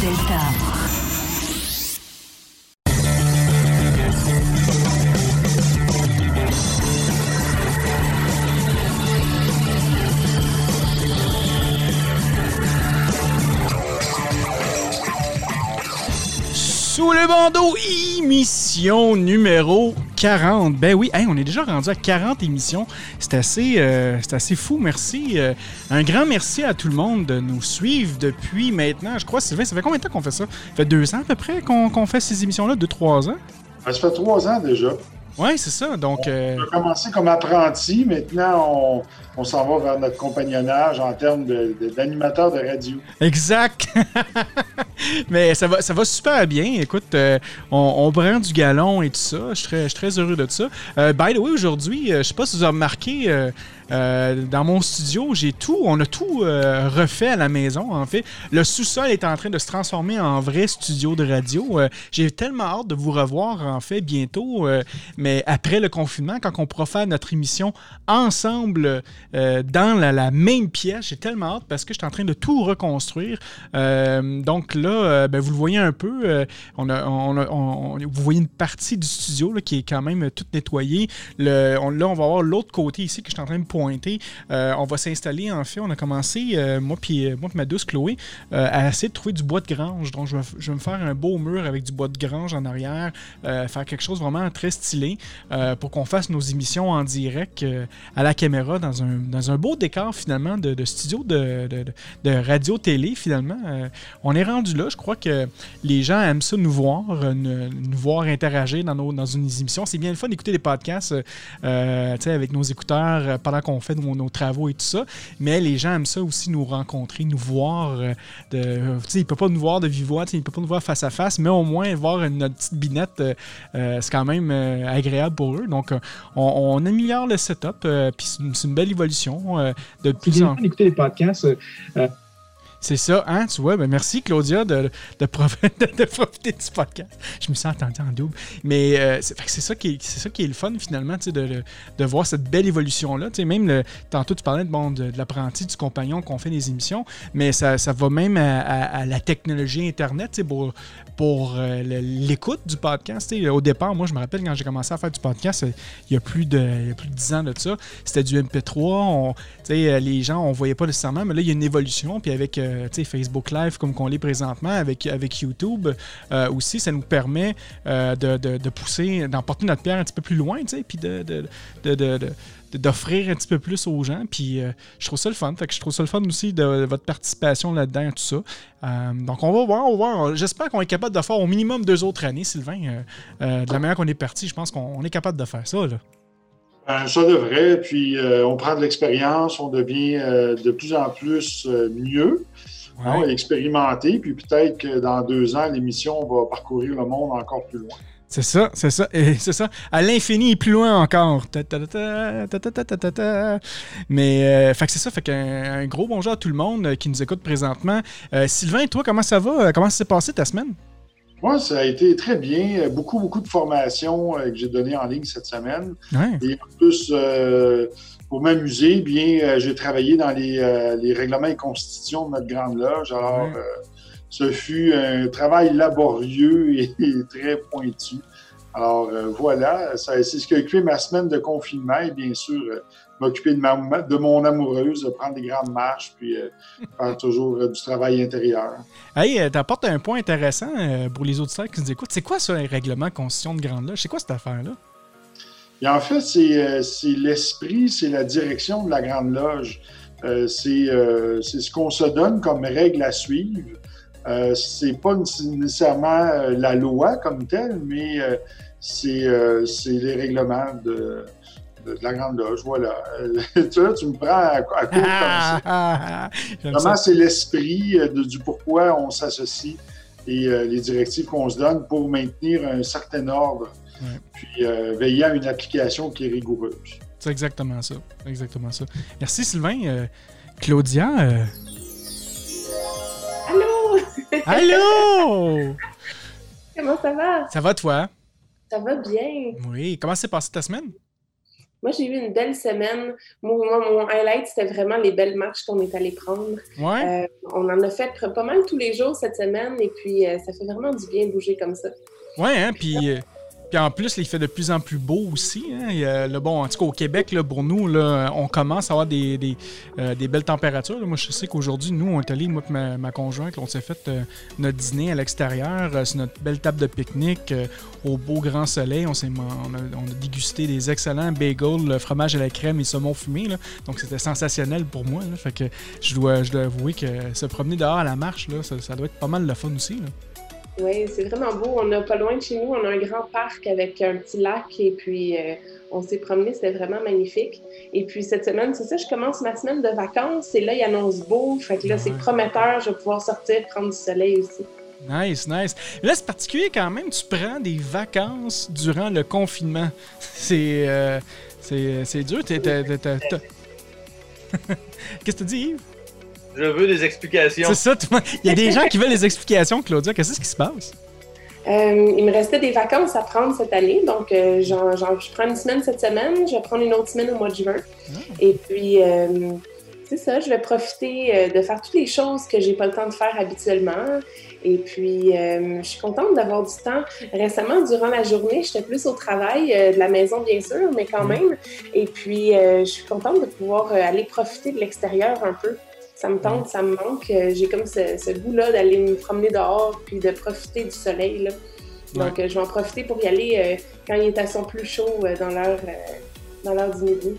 Delta. Sous le bandeau, émission numéro 40. Ben oui, on est déjà rendu à 40 émissions. C'est assez, euh, assez fou. Merci. Euh, un grand merci à tout le monde de nous suivre depuis maintenant. Je crois, Sylvain, ça fait combien de temps qu'on fait ça? Ça fait deux ans à peu près qu'on qu'on fait ces émissions-là? Deux, trois ans? Ben, ça fait trois ans déjà. Oui, c'est ça. Donc, euh, On a commencé comme apprenti. Maintenant, on, on s'en va vers notre compagnonnage en termes de- de- d'animateur de, radio. Exact. Mais ça va, ça va super bien. Écoute, euh, on, on prend du galon et tout ça. Je suis très, je suis très heureux de ça. Euh, by the way, aujourd'hui, euh, je sais pas si vous avez remarqué, euh, dans mon studio, j'ai tout, on a tout euh, refait à la maison. En fait, le sous-sol est en train de se transformer en vrai studio de radio. Euh, j'ai tellement hâte de vous revoir en fait bientôt. mais après le confinement, quand on pourra faire notre émission ensemble dans la, même pièce, j'ai tellement hâte parce que je suis en train de tout reconstruire. Donc là, ben, vous le voyez un peu, on a, vous voyez une partie du studio qui est quand même toute nettoyée. Là, on va voir l'autre côté ici que je suis en train de Euh, on va s'installer, en fait, on a commencé, euh, moi puis moi puis ma douce Chloé, euh, à essayer de trouver du bois de grange. Donc je vais, je vais me faire un beau mur avec du bois de grange en arrière, euh, faire quelque chose vraiment très stylé euh, pour qu'on fasse nos émissions en direct euh, à la caméra dans un, dans un beau décor finalement de, studio de, de- de- radio-télé finalement. Euh, on est rendu là. Je crois que les gens aiment ça nous voir, euh, nous, voir interagir dans, nos, dans une émission. C'est bien le fun d'écouter des podcasts euh, euh, avec nos écouteurs euh, pendant qu'on fait nos, nos travaux et tout ça. Mais les gens aiment ça aussi nous rencontrer, nous voir. euh, de, sais, ils ne peuvent pas nous voir de vive voix, tu sais, ils ne peuvent pas nous voir face à face, mais au moins voir notre petite binette, euh, euh, c'est quand même euh, agréable pour eux. Donc, euh, on, on améliore le setup, euh, puis c'est une, belle évolution. euh, de plus en les podcasts. C'est ça, hein, tu vois. Ben merci, Claudia, de, de, de- profiter du podcast. Je me suis entendu en double. Mais euh, c'est ça, qui est- ça qui est le fun, finalement, de, de, voir cette belle évolution-là. Même, tantôt, tu parlais de, bon, de, l'apprenti, du compagnon qu'on fait des émissions, mais ça, ça va même à, la technologie Internet, pour, pour euh, l'écoute du podcast. Au départ, moi, je me rappelle quand j'ai commencé à faire du podcast, euh, il y a plus de, il y a plus de 10 ans de ça, c'était du MP3. On, sais, euh, les gens, on voyait pas nécessairement, mais là, il y a une évolution. Puis avec euh, Facebook Live, comme qu'on l'est présentement, avec, avec YouTube euh, aussi, ça nous permet euh, de, de- de pousser, d'emporter notre pierre un petit peu plus loin, puis de, de- d'offrir un petit peu plus aux gens. Puis euh, je trouve ça le fun. Fait que je trouve ça le fun aussi de, de votre participation là-dedans, tout ça. Euh, donc on va voir, on va voir. J'espère qu'on est capable de faire au minimum deux autres années, Sylvain. Euh, de la manière qu'on est parti, je pense qu'on on est capable de faire ça. Là. Euh, ça devrait. Puis euh, on prend de l'expérience, on devient euh, de plus en plus mieux, expérimenté. Puis peut-être que dans deux ans, l'émission va parcourir le monde encore plus loin. C'est ça, c'est ça, et c'est ça. À l'infini et plus loin encore. Mais, c'est ça, fait qu'un gros bonjour à tout le monde qui nous écoute présentement. Sylvain, toi, comment ça va? Comment ça s'est passé ta semaine? Moi, ça a été très bien. Beaucoup, beaucoup de formations euh, que j'ai données en ligne cette semaine. Ouais. Et en plus, euh, pour m'amuser, bien, euh, j'ai travaillé dans les, euh, les règlements et constitutions de notre grande loge. Alors, Ouais. euh, ce fut un travail laborieux et, et très pointu. Alors, euh, voilà, c'est ce qui a occupé ma semaine de confinement et bien sûr, euh, m'occuper de, ma- de mon amoureuse, de prendre des grandes marches, puis euh, faire toujours euh, du travail intérieur. Hey, euh, t'apportes un point intéressant pour les auditeurs qui nous écoutent. C'est quoi ça, un règlement constitution de grande loge? C'est quoi cette affaire-là? Et en fait, c'est l'esprit, c'est la direction de la Grande Loge. C'est ce qu'on se donne comme règle à suivre. Euh, c'est pas nécessairement la loi comme telle, mais euh, c'est euh, c'est les règlements de, de la Grande Loge, voilà. tu vois, tu me prends à, à court comme ça. Ah, J'aime Vraiment, ça. c'est l'esprit euh, du pourquoi on s'associe et euh, les directives qu'on se donne pour maintenir un certain ordre, Ouais. puis euh, veiller à une application qui est rigoureuse. C'est exactement ça. C'est exactement ça. Merci Sylvain. Euh, Claudia. euh, Allô? Allô! Comment ça va? Ça va toi? Ça va bien. Oui. Comment s'est passée ta semaine? Moi, j'ai eu une belle semaine. Moi, moi, mon highlight, c'était vraiment les belles marches qu'on est allé prendre. Ouais. Euh, on en a fait pas mal tous les jours cette semaine et puis euh, ça fait vraiment du bien de bouger comme ça. Ouais, hein? Puis, euh, puis en plus, il fait de plus en plus beau aussi. Hein? Bon, en tout cas, au Québec, là, pour nous, là, on commence à avoir des, euh, belles températures. Moi, je sais qu'aujourd'hui, nous, on est allés, moi et ma, ma conjointe, on s'est fait euh, notre dîner à l'extérieur, euh, sur notre belle table de pique-nique, au beau grand soleil. On, on, a, dégusté des excellents bagels, le fromage à la crème et saumon fumé. Donc, c'était sensationnel pour moi. Fait que je dois, je avouer que se promener dehors à la marche, ça, ça doit être pas mal le fun aussi. Oui, c'est vraiment beau. On a pas loin de chez nous, on a un grand parc avec un petit lac et puis euh, on s'est promené, c'était vraiment magnifique. Et puis cette semaine, c'est ça, je commence ma semaine de vacances et là, il annonce beau. Fait que là, c'est prometteur, je vais pouvoir sortir, prendre du soleil aussi. Nice, nice. Là, c'est particulier quand même, tu prends des vacances durant le confinement. C'est euh, c'est c'est dur. Qu'est-ce que tu dis, Yves? Je veux des explications. C'est ça, tout le monde- il y a des gens qui veulent les explications, Claudia. Qu'est-ce qui se passe? Euh, il me restait des vacances à prendre cette année, donc euh, je prends une semaine cette semaine, je vais prendre une autre semaine au mois de juin. Et puis, euh, c'est ça, je vais profiter euh, de faire toutes les choses que j'ai pas le temps de faire habituellement. Et puis, euh, je suis contente d'avoir du temps. Récemment, durant la journée, j'étais plus au travail, euh, de la maison bien sûr, mais quand même. Et puis, euh, je suis contente de pouvoir aller profiter de l'extérieur un peu. Ça me tente, ça me manque. Euh, J'ai comme ce, ce goût-là d'aller me promener dehors puis de profiter du soleil. Là. Donc, euh, je vais en profiter pour y aller euh, quand il est à son plus chaud dans l'heure dans l'heure du midi.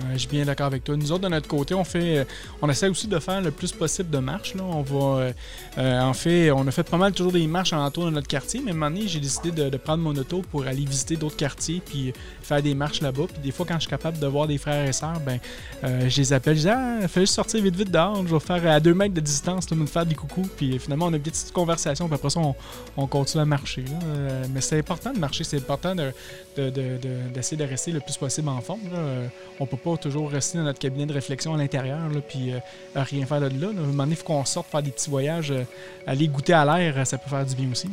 Ouais, je suis bien d'accord avec toi. Nous autres, de notre côté, on fait, euh, on essaie aussi de faire le plus possible de marches. Là. On euh, euh, en fait, on a fait pas mal toujours des marches alentour de notre quartier, mais un moment donné, j'ai décidé de, prendre mon auto pour aller visiter d'autres quartiers puis faire des marches là-bas. Puis des fois, quand je suis capable de voir des frères et sœurs, ben, euh, je les appelle. Je dis, ah, fallait juste sortir vite, vite dehors. Je vais faire à deux mètres de distance, le monde faire des coucous. Puis finalement, on a une petite conversation. Puis après ça, on, on continue à marcher. là. Euh, mais c'est important de marcher. C'est important de, de- de- d'essayer rester le plus possible en forme. là. Euh, on peut pas toujours rester dans notre cabinet de réflexion à l'intérieur puis euh, à rien faire de là. là. À un moment donné, il faut qu'on sorte faire des petits voyages, euh, aller goûter à l'air, euh, ça peut faire du bien aussi. là.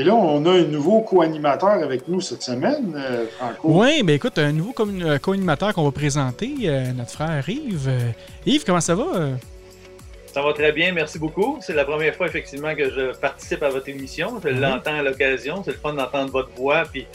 Et là, on a un nouveau co-animateur avec nous cette semaine, euh, Franco. Oui, ben écoute, un nouveau euh, co-animateur qu'on va présenter, euh, notre frère Yves. Euh, Yves, comment ça va? Ça va très bien, merci beaucoup. C'est la première fois effectivement que je participe à votre émission. Je Mhm. l'entends à l'occasion. C'est le fun d'entendre votre voix. Puis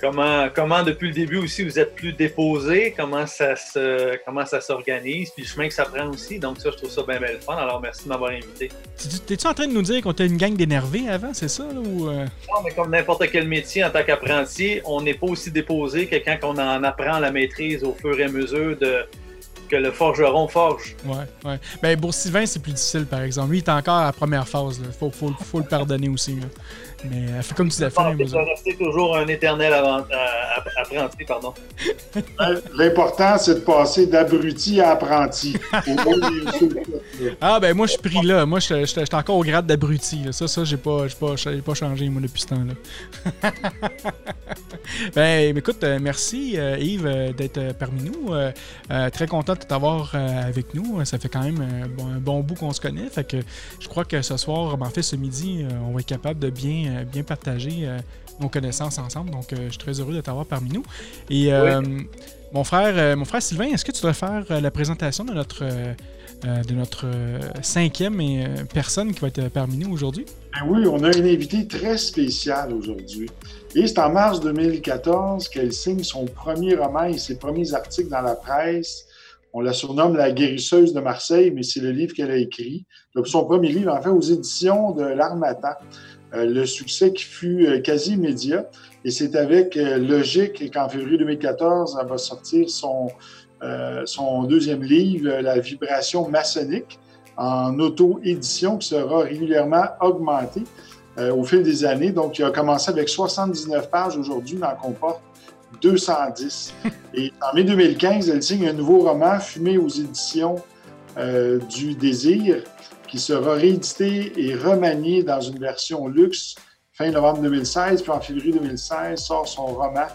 comment, comment depuis le début aussi vous êtes plus déposé, comment ça se, comment ça s'organise, puis le chemin que ça prend aussi. Donc ça, je trouve ça bien, bien le fun. Alors merci de m'avoir invité. t'es- T'es-tu en train de nous dire qu'on était une gang d'énervés avant, c'est ça? Là, ou, euh? Non, mais comme n'importe quel métier en tant qu'apprenti, on n'est pas aussi déposé que quand on en apprend la maîtrise au fur et à mesure de que le forgeron forge. Ouais, ouais. Ben pour Sylvain, c'est plus difficile, par exemple. Lui, il est encore à la première phase. Il faut, faut, faut le pardonner aussi. là. Mais euh, fais comme tu l'as fait. Vous- rester toujours un éternel avant- euh, app- apprenti, pardon. L'important, c'est de passer d'abruti à apprenti. Ah ben moi je suis pris là. Moi je suis encore au grade d'abruti. Ça, ça, j'ai pas, j'ai pas, j'ai pas changé moi depuis ce temps-là. ben écoute, euh, merci Yves d'être parmi nous. Euh, très content de t'avoir avec nous. Ça fait quand même bon- un bon bout qu'on se connaît. Fait que je crois que ce soir, ben, en fait ce midi, on va être capable de bien, euh, bien partager euh, nos connaissances ensemble. Donc euh, je suis très heureux de t'avoir parmi nous. Et mon frère, mon frère Sylvain, est-ce que tu voudrais faire la présentation de notre de notre cinquième personne qui va être parmi nous aujourd'hui? Ben oui, on a une invitée très spéciale aujourd'hui. Et c'est en mars 2014 qu'elle signe son premier roman et ses premiers articles dans la presse. On la surnomme la guérisseuse de Marseille, mais c'est le livre qu'elle a écrit. Donc, son premier livre, en fait, aux éditions de l'Armatan. Euh, le succès qui fut euh, quasi immédiat. Et c'est avec euh, Logique qu'en février 2014, elle va sortir son, son deuxième livre, La vibration maçonnique, en auto-édition qui sera régulièrement augmenté euh, au fil des années. Donc, il a commencé avec 79 pages. Aujourd'hui, il en comporte 210. Et en mai 2015, elle signe un nouveau roman, Fumé aux éditions du Désir, qui sera réédité et remanié dans une version luxe fin novembre 2016. Puis en février 2016, sort son roman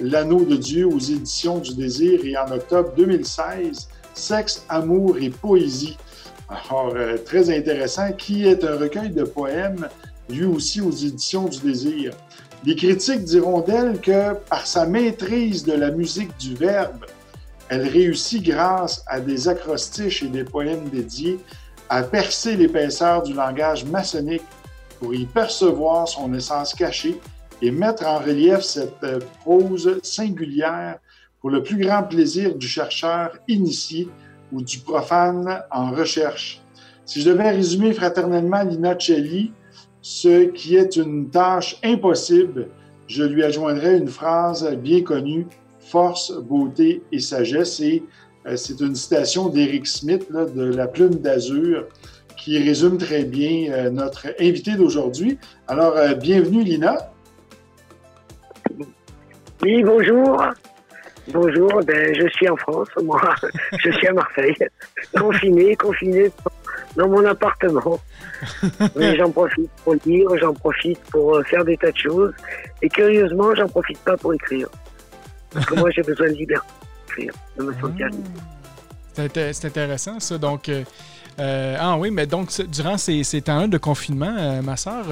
L'anneau de Dieu aux éditions du Désir. Et en octobre 2016, Sexe, amour et poésie. Alors, euh, très intéressant, qui est un recueil de poèmes, lui aussi aux éditions du Désir. Les critiques diront d'elle que par sa maîtrise de la musique du verbe, elle réussit grâce à des acrostiches et des poèmes dédiés à percer l'épaisseur du langage maçonnique pour y percevoir son essence cachée et mettre en relief cette euh, prose singulière pour le plus grand plaisir du chercheur initié ou du profane en recherche. Si je devais résumer fraternellement Lina Celli, ce qui est une tâche impossible, je lui adjoindrais une phrase bien connue, force, beauté et sagesse. C'est une citation d'Eric Smith de La plume d'azur qui résume très bien euh, notre invité d'aujourd'hui. Alors, euh, bienvenue Lina. Oui, bonjour. Bonjour, ben, je suis en France, moi, je suis à Marseille, confiné, confiné dans mon appartement. Mais j'en profite pour lire, j'en profite pour euh, faire des tas de choses. Et curieusement, j'en profite pas pour écrire. Parce que moi, j'ai besoin de liberté d'écrire, de me sentir C'est intéressant, ça. Donc, euh, euh, ah oui, mais donc, durant ces, ces temps-là de confinement, ma soeur,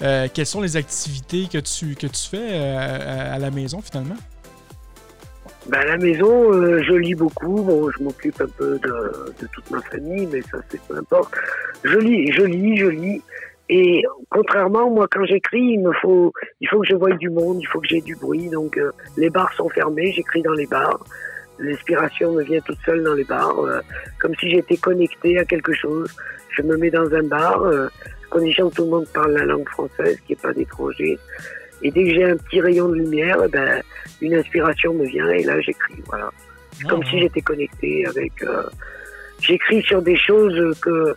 quelles sont les activités que tu, que tu fais à la maison, finalement? Ben, à la maison, euh, je lis beaucoup. Bon, je m'occupe un peu de, de, toute ma famille, mais ça, c'est peu importe. Je lis, je lis, je lis. Et contrairement, moi, quand j'écris, il me faut, il faut que je voie du monde, il faut que j'ai du bruit. Donc, euh, les bars sont fermés, j'écris dans les bars. L'inspiration me vient toute seule dans les bars, euh, comme si j'étais connecté à quelque chose. Je me mets dans un bar, condition que tout le monde parle la langue française, qui est pas d'étranger. Et dès que j'ai un petit rayon de lumière, eh ben, une inspiration me vient et là j'écris. Voilà. C'est comme si j'étais connecté avec. Euh, j'écris sur des choses que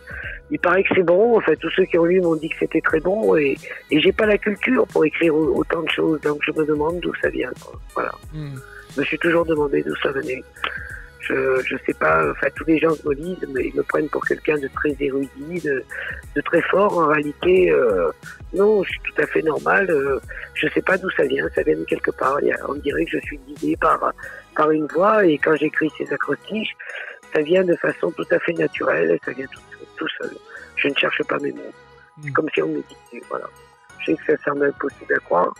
il paraît que c'est bon. En fait, tous ceux qui ont lu m'ont dit que c'était très bon et, et j'ai pas la culture pour écrire autant de choses. Donc je me demande d'où ça vient. Voilà. Hmm. Je me suis toujours demandé d'où ça venait je, je sais pas, enfin tous les gens me lisent, mais ils me prennent pour quelqu'un de très érudit, de, de, très fort. En réalité, euh, non, je suis tout à fait normal. Euh, je sais pas d'où ça vient, ça vient de quelque part. On dirait que je suis guidé par par une voix et quand j'écris ces acrostiches, ça vient de façon tout à fait naturelle, ça vient tout, tout seul. Je ne cherche pas mes mots. C'est hmm. comme si on me disait, voilà. Je sais que ça semble impossible à croire,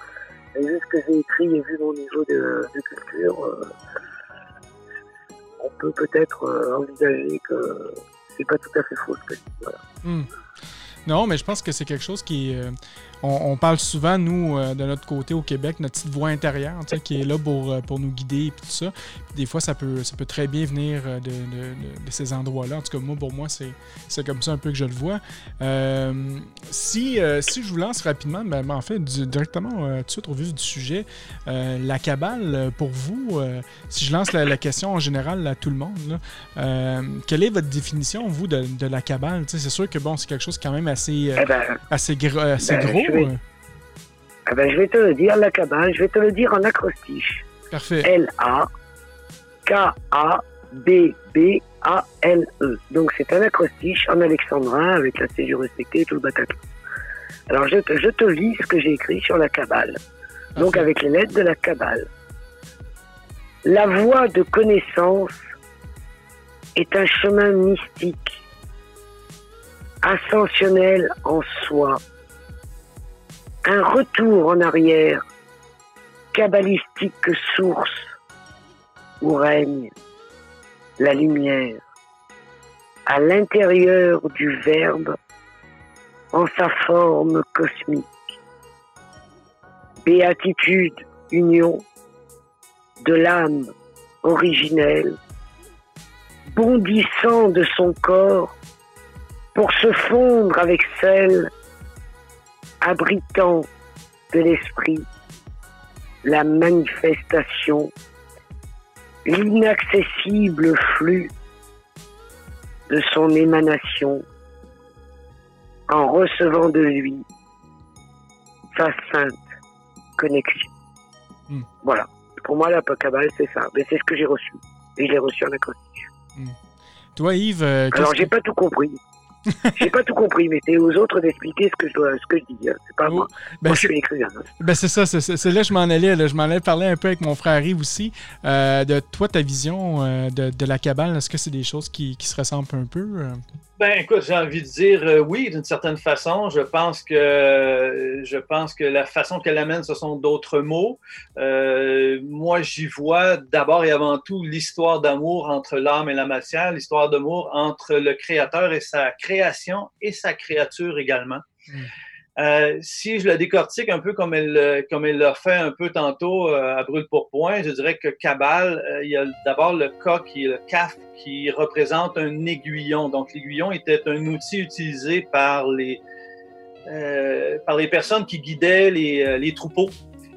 mais vu ce que j'ai écrit et vu mon niveau de, culture, euh, on peut peut-être euh, envisager que c'est pas tout à fait faux que. Hmm. Non, mais je pense que c'est quelque chose qui. Euh, on, parle souvent, nous, euh, de notre côté au Québec, notre petite voix intérieure, qui est là pour, euh, pour nous guider et tout ça. des fois, ça peut, ça peut très bien venir de, de, ces endroits-là. En tout cas, moi, pour moi, c'est comme ça un peu que je le vois. si, si je vous lance rapidement, ben, ben en fait, directement tout de suite au vif du sujet, la cabale, pour vous, si je lance la, question en général à tout le monde, quelle est votre définition, vous, de, la cabale? C'est sûr que bon, c'est quelque chose quand même assez, eh ben, assez, ben, gros. Je vais, eh ben, je vais te le dire, la cabane, je vais te le dire en acrostiche. Parfait. L-A-K-A-B-B-A-L-E. Donc c'est un acrostiche en alexandrin avec la césure respectée et tout le Bataclan. Alors je te, je te lis ce que j'ai écrit sur la cabale. Donc avec les lettres de la cabale. La voie de connaissance est un chemin mystique, ascensionnel en soi, un retour en arrière, kabbalistique source, où règne la lumière, à l'intérieur du Verbe, en sa forme cosmique. Béatitude, union de l'âme originelle, bondissant de son corps pour se fondre avec celle abritant de l'esprit la manifestation, l'inaccessible flux de son émanation en recevant de lui sa sainte connexion. Hmm. Voilà, Pour moi, la cabale, c'est ça. Mais c'est ce que j'ai reçu. Et je l'ai reçu en acrostiche. Toi, Yves, euh, Alors, que- j'ai pas tout compris. J'ai pas tout compris, mais c'est aux autres d'expliquer ce que je dois, ce que je dis. hein. C'est pas moi. ben, moi, je suis l'écrivain. hein. Ben c'est ça, c'est- là que je m'en allais. là. Je m'en allais parler un peu avec mon frère Yves aussi. euh, de toi, ta vision euh, de, de la cabale, est-ce que c'est des choses qui, qui se ressemblent un peu? euh? Ben, écoute, j'ai envie de dire euh, oui, d'une certaine façon. Je pense que euh, je pense que la façon qu'elle amène, ce sont d'autres mots. Euh, moi, j'y vois d'abord et avant tout l'histoire d'amour entre l'âme et la matière, l'histoire d'amour entre le créateur et sa création et sa créature également. Euh, si je la décortique un peu comme elle, comme elle l'a fait un peu tantôt euh, à brûle pour point, je dirais que Cabal, euh, il y a d'abord le cas qui est le CAF qui représente un aiguillon. Donc l'aiguillon était un outil utilisé par les, euh, par les personnes qui guidaient les, les troupeaux.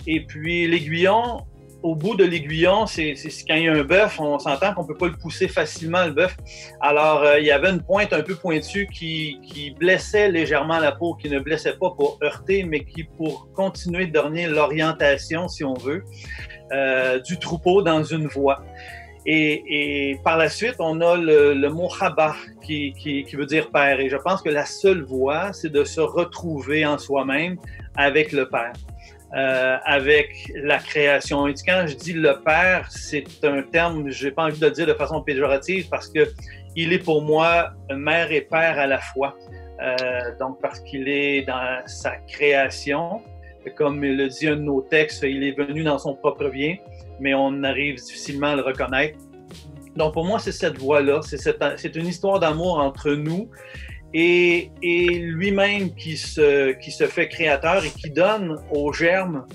Et puis l'aiguillon, au bout de l'aiguillon, c'est quand il y a un bœuf, on s'entend qu'on peut pas le pousser facilement, le bœuf. Alors, euh, il y avait une pointe un peu pointue qui, blessait légèrement la peau, qui ne blessait pas pour heurter, mais qui pour continuer de donner l'orientation, si on veut, euh, du troupeau dans une voie. Et, par la suite, on a le, mot Chaba qui, qui, qui veut dire Père. Et je pense que la seule voie, c'est de se retrouver en soi-même avec le Père. Euh, avec la création. Et quand je dis le Père, c'est un terme, j'ai pas envie de le dire de façon péjorative parce que il est pour moi mère et père à la fois. Euh, donc parce qu'il est dans sa création, comme le dit un de nos textes, il est venu dans son propre bien, mais on arrive difficilement à le reconnaître. Donc pour moi, c'est cette voie-là, c'est une histoire d'amour entre nous et, lui-même qui se, qui se fait créateur et qui donne au germe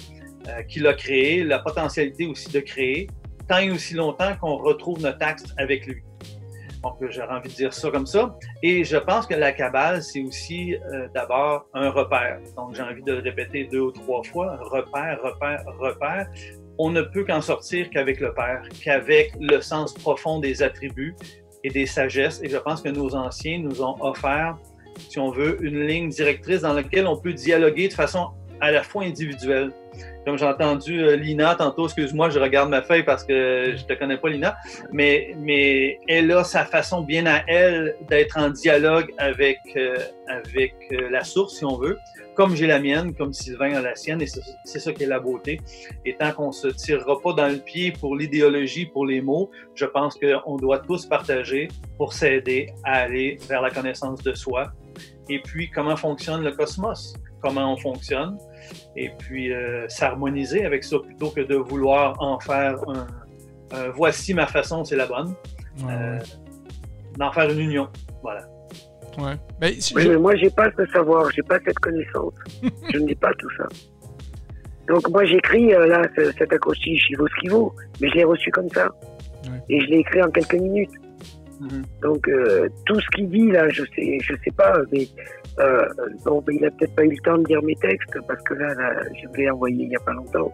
euh, qu'il a créé la potentialité aussi de créer, tant et aussi longtemps qu'on retrouve notre axe avec lui. Donc, j'aurais envie de dire ça comme ça. Et je pense que la cabale, c'est aussi euh, d'abord un repère. Donc, j'ai envie de le répéter deux ou trois fois. Repère, repère, repère. On ne peut qu'en sortir qu'avec le Père, qu'avec le sens profond des attributs et des sagesses. Et je pense que nos anciens nous ont offert, si on veut, une ligne directrice dans laquelle on peut dialoguer de façon à la fois individuelle. Comme j'ai entendu euh, Lina tantôt, excuse-moi, je regarde ma feuille parce que je te connais pas, Lina, mais, mais elle a sa façon bien à elle d'être en dialogue avec, euh, avec euh, la source, si on veut, comme j'ai la mienne, comme Sylvain a la sienne, et c'est ça qui est la beauté. Et tant qu'on se tirera pas dans le pied pour l'idéologie, pour les mots, je pense qu'on doit tous partager pour s'aider à aller vers la connaissance de soi. Et puis, comment fonctionne le cosmos? Comment on fonctionne? Et puis, euh, s'harmoniser avec ça plutôt que de vouloir en faire un, un voici ma façon, c'est la bonne. Ouais, Euh, D'en faire une union. Voilà. ouais. Ben, si- Oui, je- mais moi, j'ai pas ce savoir, j'ai pas cette connaissance. je n'ai pas tout ça. Donc, moi, j'écris, euh, là, ce- cet acrostiche, il vaut ce qu'il vaut, mais je l'ai reçu comme ça. Ouais. Et je l'ai écrit en quelques minutes. Mhm. Donc, euh, tout ce qu'il dit, là, je sais, je sais pas, mais euh, bon, ben, il a peut-être pas eu le temps de lire mes textes, parce que là, là je l'ai envoyé il y a pas longtemps.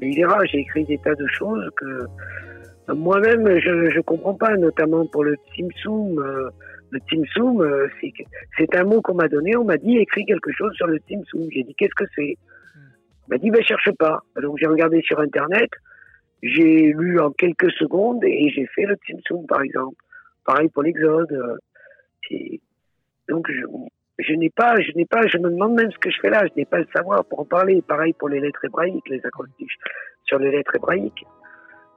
Mais il verra, j'ai écrit des tas de choses que euh, moi-même, je je comprends pas, notamment pour le Tsimsum. Euh, le Tsimsum, euh, c'est un mot qu'on m'a donné, on m'a dit écris quelque chose sur le Tsimsum. J'ai dit qu'est-ce que c'est? On m'a dit ben cherche pas. Donc j'ai regardé sur internet, j'ai lu en quelques secondes et j'ai fait le Tsimsum par exemple. Pareil pour l'Exode. euh, Donc je, je n'ai pas, je n'ai pas, je me demande même ce que je fais là. Je n'ai pas le savoir pour en parler. Pareil pour les lettres hébraïques, les acrostiches sur les lettres hébraïques.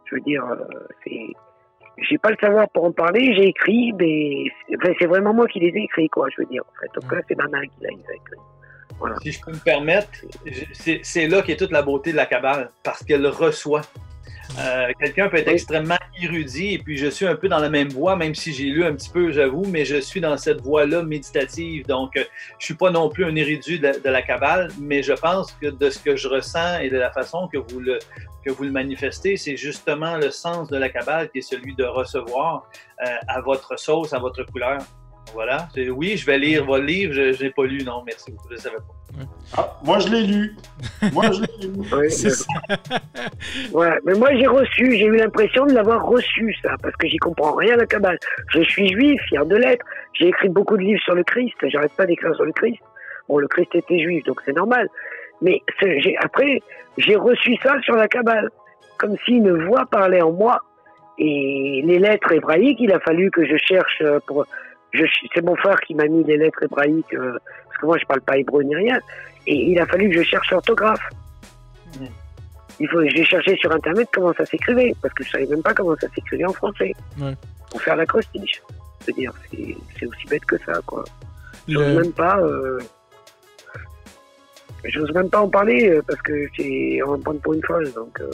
Je veux dire, euh, c'est j'ai pas le savoir pour en parler, j'ai écrit, mais c'est vraiment moi qui les ai écrits, quoi, je veux dire. En fait, donc là, c'est Nana qui l'a écrit. Voilà. Si je peux me permettre, c'est là qu'est toute la beauté de la cabale, parce qu'elle reçoit. Euh, Quelqu'un peut être Oui. extrêmement érudit, et puis je suis un peu dans la même voie, même si j'ai lu un petit peu, j'avoue, mais je suis dans cette voie-là méditative. Donc, euh, je suis pas non plus un érudit de, la- de la cabale, mais je pense que de ce que je ressens et de la façon que vous le, que vous le manifestez, c'est justement le sens de la cabale qui est celui de recevoir euh, à votre sauce, à votre couleur. Voilà. Oui, je vais lire votre livre. Je n'ai pas lu, non, merci beaucoup. Je ne savais pas. Ah, moi, je l'ai lu. Moi, je l'ai lu. Oui, C'est ça. Ouais, mais moi j'ai reçu, j'ai eu l'impression de l'avoir reçu ça, parce que j'y comprends rien à la cabale. Je suis juif, fier de l'être. J'ai écrit beaucoup de livres sur le Christ. J'arrête pas d'écrire sur le Christ. Bon, le Christ était juif, donc c'est normal. Mais après, j'ai reçu ça sur la cabale. comme si une voix parlait en moi. Et les lettres hébraïques, il a fallu que je cherche euh, pour. C'est mon frère qui m'a mis les lettres hébraïques euh, parce que moi je parle pas hébreu ni rien. Et il a fallu que je cherche l'orthographe. Mm. Il faut, j'ai cherché sur internet comment ça s'écrivait parce que je savais même pas comment ça s'écrivait en français. Ouais. Pour faire l'acrostiche. Veux dire, c'est, c'est aussi bête que ça, quoi. J'ose Le- même pas. Euh... J'ose même pas en parler euh, parce que c'est on va me prendre pour une folle. Donc, euh...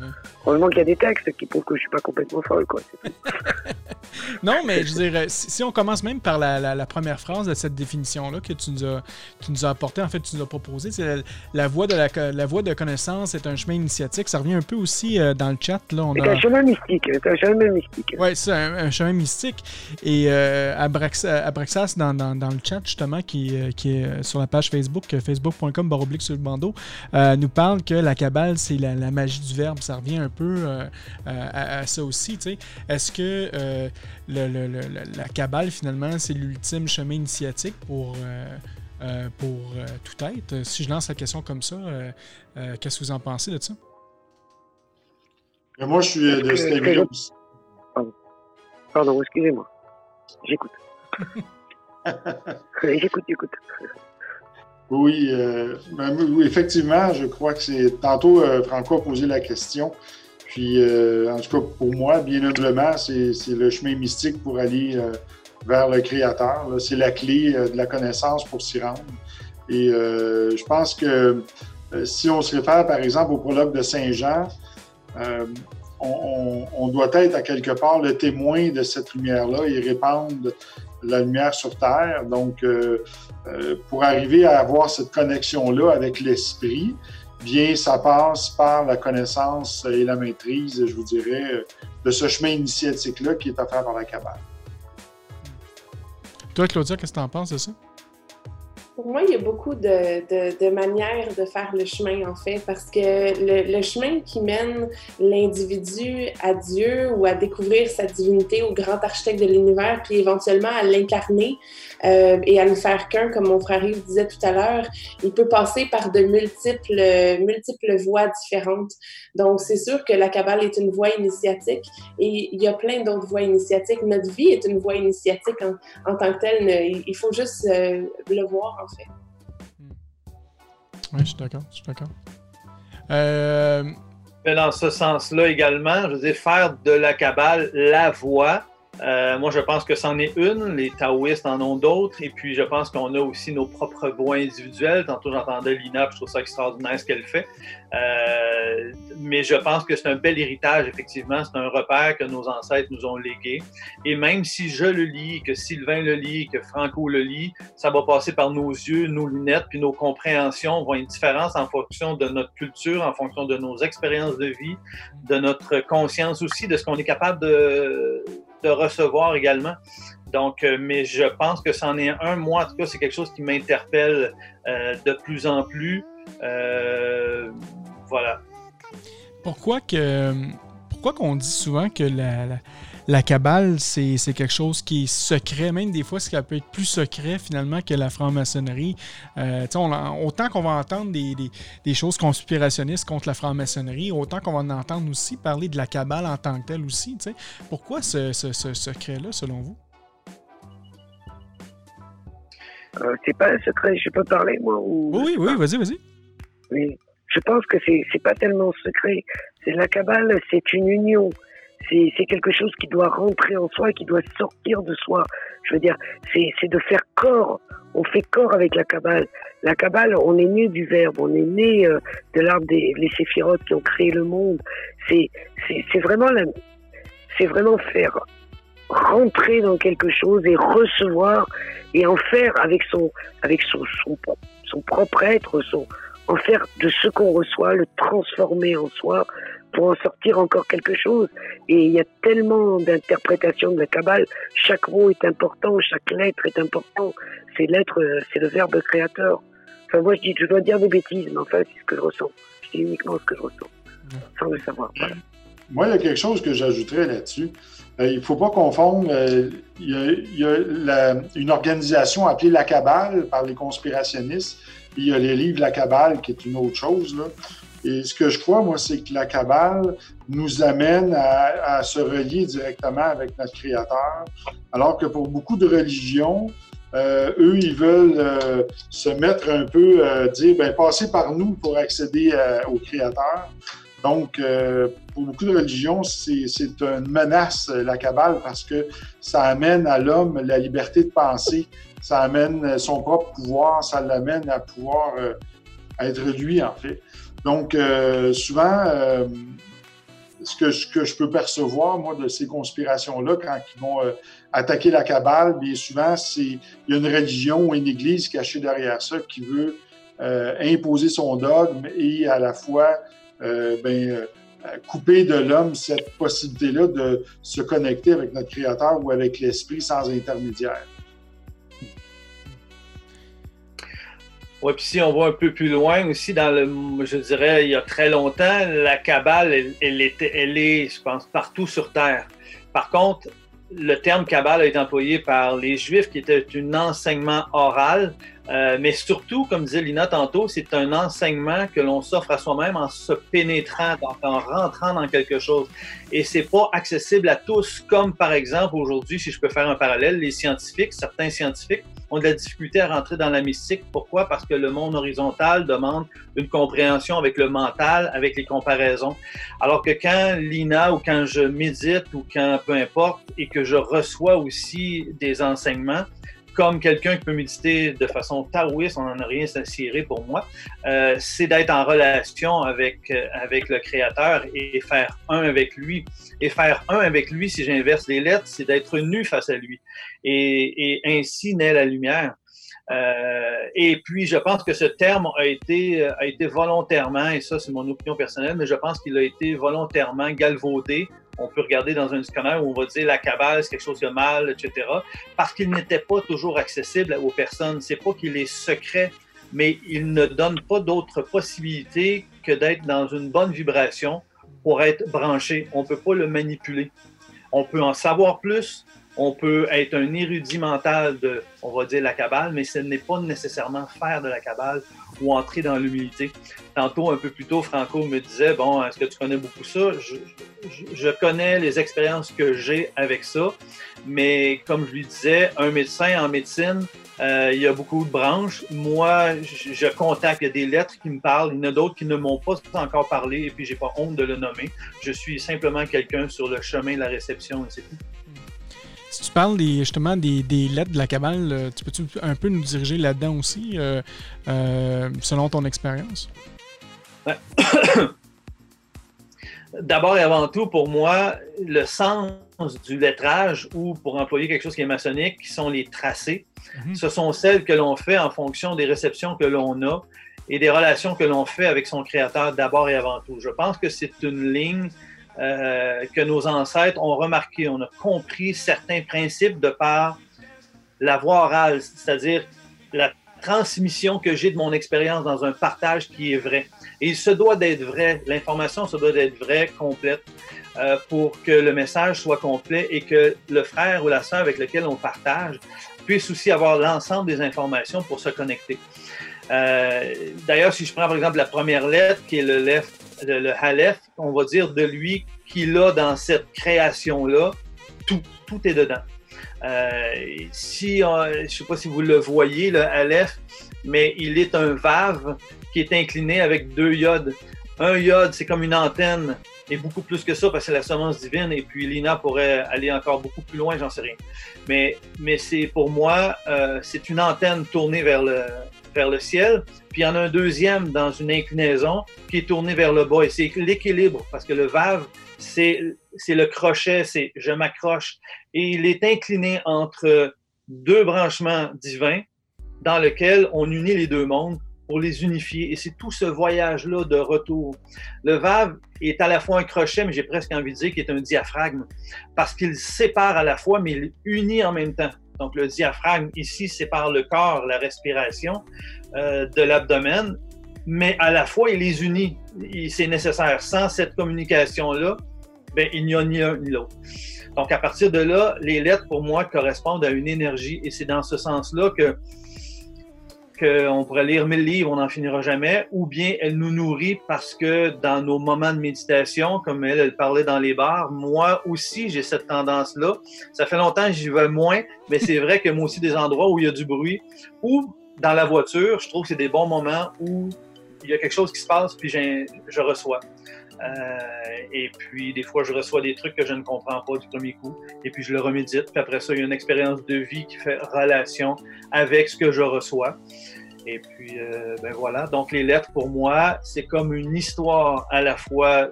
Ouais. heureusement qu'il y a des textes qui prouvent que je suis pas complètement folle, quoi. Non, mais je veux dire, si, si on commence même par la, la- la première phrase de cette définition-là que tu nous as, tu nous as apporté, en fait, tu nous as proposé, c'est la, la voie de la, co- la voie de connaissance est un chemin initiatique. Ça revient un peu aussi euh, dans le chat. Là, on C'est a... un chemin mystique. C'est un chemin mystique. Ouais, c'est un, un chemin mystique. Et euh, Abraxa- Abraxas, dans, dans- dans le chat, justement, qui, euh, qui est euh, sur la page Facebook, euh, facebook.com baroblique sur le bandeau, euh, nous parle que la cabale, c'est la, magie du verbe. Ça revient un peu euh, euh, à, à ça aussi. tu sais. Est-ce que euh, le- le- le- la, cabale, finalement, c'est l'ultime chemin initiatique pour. euh, euh, pour euh, tout être. Si je lance la question comme ça, euh, euh, qu'est-ce que vous en pensez de ça? Moi, je suis euh, de que- aussi. Pardon, excusez-moi. J'écoute. j'écoute, j'écoute. Oui, euh, ben, oui, effectivement, je crois que c'est. Tantôt, euh, Franco a posé la question. Puis, euh, en tout cas, pour moi, bien humblement, c'est le chemin mystique pour aller euh, vers le Créateur. C'est la clé euh, de la connaissance pour s'y rendre. Et euh, je pense que si on se réfère, par exemple, au prologue de Saint Jean, on, on- on doit être à quelque part le témoin de cette lumière-là et répandre la lumière sur Terre. Donc, pour arriver à avoir cette connexion-là avec l'esprit, bien, ça passe par la connaissance et la maîtrise, je vous dirais, de ce chemin initiatique-là qui est offert par la cabale. Toi, Claudia, qu'est-ce que tu en penses de ça? Pour moi, il y a beaucoup de, de- de manières de faire le chemin, en fait, parce que le, le chemin qui mène l'individu à Dieu ou à découvrir sa divinité au grand architecte de l'univers, puis éventuellement à l'incarner euh, et à le faire qu'un, comme mon frère Yves disait tout à l'heure, il peut passer par de multiples, multiples voies différentes. Donc, c'est sûr que la Kabbale est une voie initiatique et il y a plein d'autres voies initiatiques. Notre vie est une voie initiatique en, en tant que telle. Ne- Il faut juste euh, le voir, en fait. Oui, je suis d'accord. Je suis d'accord. Euh, Mais dans ce sens-là également, je veux dire, faire de la cabale la voie, euh, moi je pense que c'en est une, les taoïstes en ont d'autres, et puis je pense qu'on a aussi nos propres voies individuelles. Tantôt j'entendais Lina, puis je trouve ça extraordinaire ce qu'elle fait. Euh, mais je pense que c'est un bel héritage, effectivement, c'est un repère que nos ancêtres nous ont légué. Et même si je le lis, que Sylvain le lit, que Franco le lit, ça va passer par nos yeux, nos lunettes, puis nos compréhensions vont être différentes en fonction de notre culture, en fonction de nos expériences de vie, de notre conscience aussi, de ce qu'on est capable de, de recevoir également. Donc, euh, mais je pense que c'en est un. Moi, en tout cas, c'est quelque chose qui m'interpelle euh, de plus en plus. Euh, voilà. pourquoi que pourquoi qu'on dit souvent que la, la, la cabale, c'est quelque chose qui est secret, même des fois, ça peut être plus secret finalement que la franc-maçonnerie. Euh, autant qu'on va entendre des, des- des choses conspirationnistes contre la franc-maçonnerie, autant qu'on va en entendre aussi parler de la cabale en tant que telle aussi. tu sais. Pourquoi ce, ce- ce secret-là, selon vous? Euh, c'est pas un secret, je peux parler, moi ou... Oui, oui, vas-y, vas-y. Oui. Je pense que c'est c'est pas tellement secret. C'est la cabale, c'est une union. C'est quelque chose qui doit rentrer en soi, qui doit sortir de soi. Je veux dire, c'est de faire corps. On fait corps avec la cabale. La cabale, on est né du verbe, on est né euh, de l'arbre des les séphirotes qui ont créé le monde. C'est vraiment vraiment faire rentrer dans quelque chose et recevoir et en faire avec son avec son, son propre être, son en faire de ce qu'on reçoit, le transformer en soi pour en sortir encore quelque chose. Et il y a tellement d'interprétations de la Kabbale. Chaque mot est important, chaque lettre est important. C'est l'être, euh, c'est le verbe créateur. Enfin, moi, je dis, je dois dire des bêtises, mais enfin, c'est ce que je ressens. C'est uniquement ce que je ressens, sans le savoir. Moi, il y a quelque chose que j'ajouterais là-dessus. Euh, il ne faut pas confondre. euh, il y a, une organisation appelée la Cabale par les conspirationnistes. Il y a les livres La Cabale qui est une autre chose. Et ce que je crois, moi, c'est que la Kabbale nous amène à, se relier directement avec notre Créateur, alors que pour beaucoup de religions, euh, eux, ils veulent euh, se mettre un peu, euh, dire, ben, passez par nous pour accéder au Créateur. Donc, pour beaucoup de religions, c'est une menace, la Kabbale, parce que ça amène à l'homme la liberté de penser, ça amène son propre pouvoir, ça l'amène à pouvoir être lui, en fait. Donc, euh, souvent, euh, ce, que, je peux percevoir, moi, de ces conspirations-là, quand ils vont euh, attaquer la cabale, bien souvent, c'est il y a une religion ou une église cachée derrière ça qui veut imposer son dogme et à la fois ben, couper de l'homme cette possibilité-là de se connecter avec notre Créateur ou avec l'Esprit sans intermédiaire. Oui, puis si on va un peu plus loin aussi, dans le, je dirais, il y a très longtemps, la Kabbale, elle, était, elle est, je pense, partout sur Terre. Par contre, le terme Kabbale a été employé par les Juifs, qui était un enseignement oral, euh, mais surtout, comme disait Lina tantôt, c'est un enseignement que l'on s'offre à soi-même en se pénétrant, en rentrant dans quelque chose. Et c'est pas accessible à tous, comme par exemple aujourd'hui, si je peux faire un parallèle, les scientifiques, certains scientifiques ont de la difficulté à rentrer dans la mystique. Pourquoi? Parce que le monde horizontal demande une compréhension avec le mental, avec les comparaisons. Alors que quand Lina ou quand je médite ou quand peu importe et que je reçois aussi des enseignements, comme quelqu'un qui peut méditer de façon taoïste, on n'en a rien à pour moi, euh, c'est d'être en relation avec, euh, avec le Créateur et, faire un avec lui. Et faire un avec lui, si j'inverse les lettres, c'est d'être nu face à lui. Et, ainsi naît la lumière. Euh, et puis, je pense que ce terme a été, a été volontairement, et ça c'est mon opinion personnelle, mais je pense qu'il a été volontairement galvaudé on peut regarder dans un dictionnaire où on va dire la cabale, c'est quelque chose de mal, etc. Parce qu'il n'était pas toujours accessible aux personnes. C'est pas qu'il est secret, mais il ne donne pas d'autre possibilité que d'être dans une bonne vibration pour être branché. On peut pas le manipuler. On peut en savoir plus, on peut être un érudit mental de, on va dire, la cabale, mais ce n'est pas nécessairement faire de la cabale ou entrer dans l'humilité. Tantôt, un peu plus tôt, Franco me disait, bon, est-ce que tu connais beaucoup ça? Je, connais les expériences que j'ai avec ça, mais comme je lui disais, un médecin en médecine, euh, il y a beaucoup de branches. Moi, je, je, contacte, des lettres qui me parlent, il y en a d'autres qui ne m'ont pas encore parlé, et puis j'ai pas honte de le nommer. Je suis simplement quelqu'un sur le chemin de la réception, et c'est tout. Si tu parles des, justement des, lettres de la cabale, euh, tu peux-tu un peu nous diriger là-dedans aussi, euh, euh, selon ton expérience? D'abord et avant tout, pour moi, le sens du lettrage, ou pour employer quelque chose qui est maçonnique, qui sont les tracés, mhm. ce sont celles que l'on fait en fonction des réceptions que l'on a et des relations que l'on fait avec son créateur d'abord et avant tout. Je pense que c'est une ligne euh, que nos ancêtres ont remarqué. On a compris certains principes de par la voix orale, c'est-à-dire la transmission que j'ai de mon expérience dans un partage qui est vrai. Et il se doit d'être vrai, l'information se doit d'être vraie, complète, euh, pour que le message soit complet et que le frère ou la sœur avec lequel on partage puisse aussi avoir l'ensemble des informations pour se connecter. Euh, d'ailleurs, si je prends par exemple la première lettre, qui est le, lef, le, le Halef, on va dire de lui qu'il a dans cette création-là, tout, tout est dedans. Euh, si, je ne sais pas si vous le voyez, le Aleph, mais il est un vave qui est incliné avec deux iodes. Un iode, c'est comme une antenne, et beaucoup plus que ça parce que c'est la semence divine, et puis Lina pourrait aller encore beaucoup plus loin, j'en sais rien. Mais, mais c'est pour moi, euh, c'est une antenne tournée vers le, vers le ciel, puis il y en a un deuxième dans une inclinaison qui est tourné vers le bas, et c'est l'équilibre, parce que le vave, c'est le crochet, c'est je m'accroche, et il est incliné entre deux branchements divins dans lesquels on unit les deux mondes pour les unifier. Et c'est tout ce voyage-là de retour. Le vave est à la fois un crochet, mais j'ai presque envie de dire qu'il est un diaphragme, parce qu'il sépare à la fois, mais il unit en même temps. Donc, le diaphragme ici sépare le corps, la respiration euh, de l'abdomen, mais à la fois, il les unit. C'est nécessaire. Sans cette communication-là, ben, il n'y a ni un ni l'autre. Donc, à partir de là, les lettres, pour moi, correspondent à une énergie et c'est dans ce sens-là que qu'on pourrait lire mille livres, on n'en finira jamais, ou bien elle nous nourrit parce que dans nos moments de méditation, comme elle, elle parlait dans les bars, moi aussi j'ai cette tendance-là. Ça fait longtemps que j'y vais moins, mais c'est vrai que moi aussi des endroits où il y a du bruit, ou dans la voiture, je trouve que c'est des bons moments où il y a quelque chose qui se passe, puis je reçois. Euh, et puis, des fois, je reçois des trucs que je ne comprends pas du premier coup. Et puis, je le remédite. Puis après ça, il y a une expérience de vie qui fait relation avec ce que je reçois. Et puis, euh, ben voilà. Donc, les lettres, pour moi, c'est comme une histoire à la fois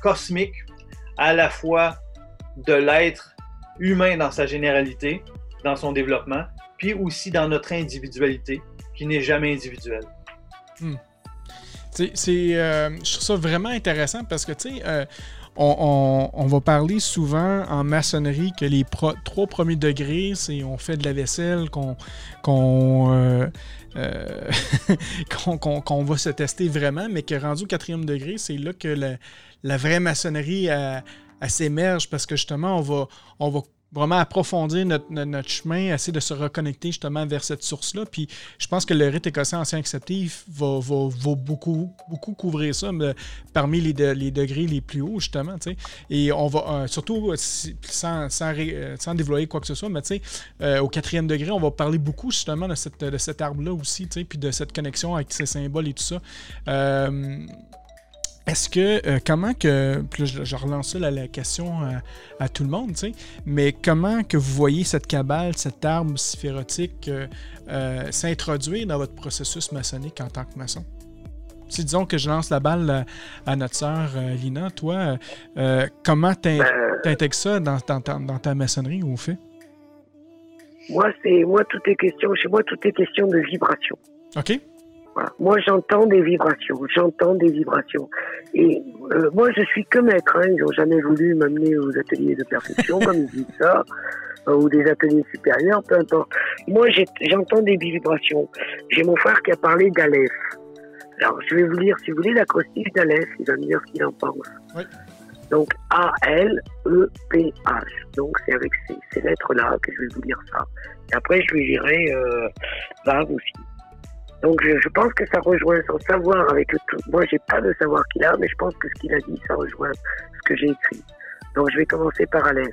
cosmique, à la fois de l'être humain dans sa généralité, dans son développement, puis aussi dans notre individualité, qui n'est jamais individuelle. Hmm. C'est, euh, je trouve ça vraiment intéressant parce que, tu sais, euh, on, va parler souvent en maçonnerie que les trois premiers degrés, c'est on fait de la vaisselle, qu'on qu'on euh, qu'on va se tester vraiment, mais que rendu au quatrième degré, c'est là que la, vraie maçonnerie s'émerge parce que justement, on va, on va vraiment approfondir notre, chemin, essayer de se reconnecter justement vers cette source-là. Puis je pense que le rite écossais ancien accepté va, beaucoup, beaucoup couvrir ça parmi les, les, degrés les plus hauts, justement. Et on va, euh, surtout euh, sans, euh, sans, dévoiler quoi que ce soit, mais au quatrième degré, on va parler beaucoup justement de, cette, de cet arbre-là aussi, puis de cette connexion avec ses symboles et tout ça. Est-ce que, euh, comment que, je, relance la, question à, tout le monde, tu sais, mais comment que vous voyez cette cabale, cet arbre syphérotique euh, euh, s'introduire dans votre processus maçonnique en tant que maçon? Si disons que je lance la balle à, notre sœur Lina, toi, comment ben, t'intègres ça dans, dans, ta maçonnerie au fait? Moi, c'est moi tout est question, chez moi tout est question de vibration. OK. Moi, j'entends des vibrations, j'entends des vibrations. Et euh, moi, je suis que maître. Hein. Ils n'ont jamais voulu m'amener aux ateliers de perfection, comme ils disent ça, euh, ou des ateliers supérieurs, peu importe. Moi, j'entends des vibrations. J'ai mon frère qui a parlé d'Aleph. Alors, je vais vous lire, si vous voulez, l'acrostiche d'Aleph. Il va me dire ce qu'il en pense. Oui. Donc, A-L-E-P-H. Donc, c'est avec ces, lettres-là que je vais vous lire ça. Et après, je lui dirai euh, Vav aussi. Donc je, pense que ça rejoint son savoir avec tout. Moi, j'ai pas de savoir qu'il a, mais je pense que ce qu'il a dit, ça rejoint ce que j'ai écrit. Donc je vais commencer par Aleph.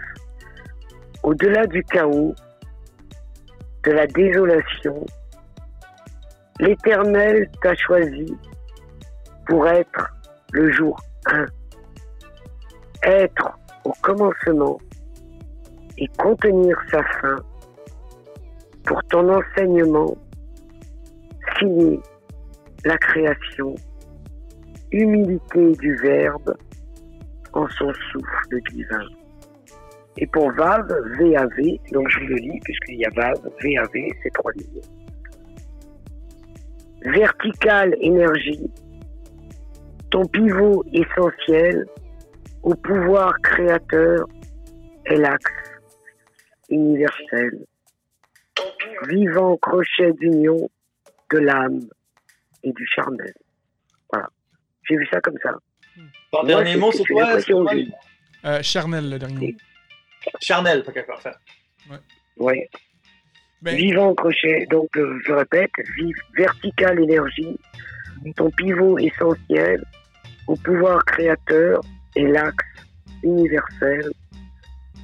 Au-delà du chaos, de la désolation, l'Éternel t'a choisi pour être le jour 1. Être au commencement et contenir sa fin pour ton enseignement signer la création, humilité du Verbe en son souffle divin. Et pour Vav, V-A-V, donc je le lis puisqu'il y a Vav, V-A-V, c'est trois lignes. Verticale énergie, ton pivot essentiel au pouvoir créateur est l'axe universel. Vivant crochet d'union de l'âme et du charnel. Voilà. J'ai vu ça comme ça. Ton dernier mot, c'est quoi euh, Charnel, le dernier mot. Charnel, pas qu'à faire. Ouais. ouais. Ben... Vivant crochet, donc euh, je répète, vive, vertical énergie, ton pivot essentiel au pouvoir créateur et l'axe universel,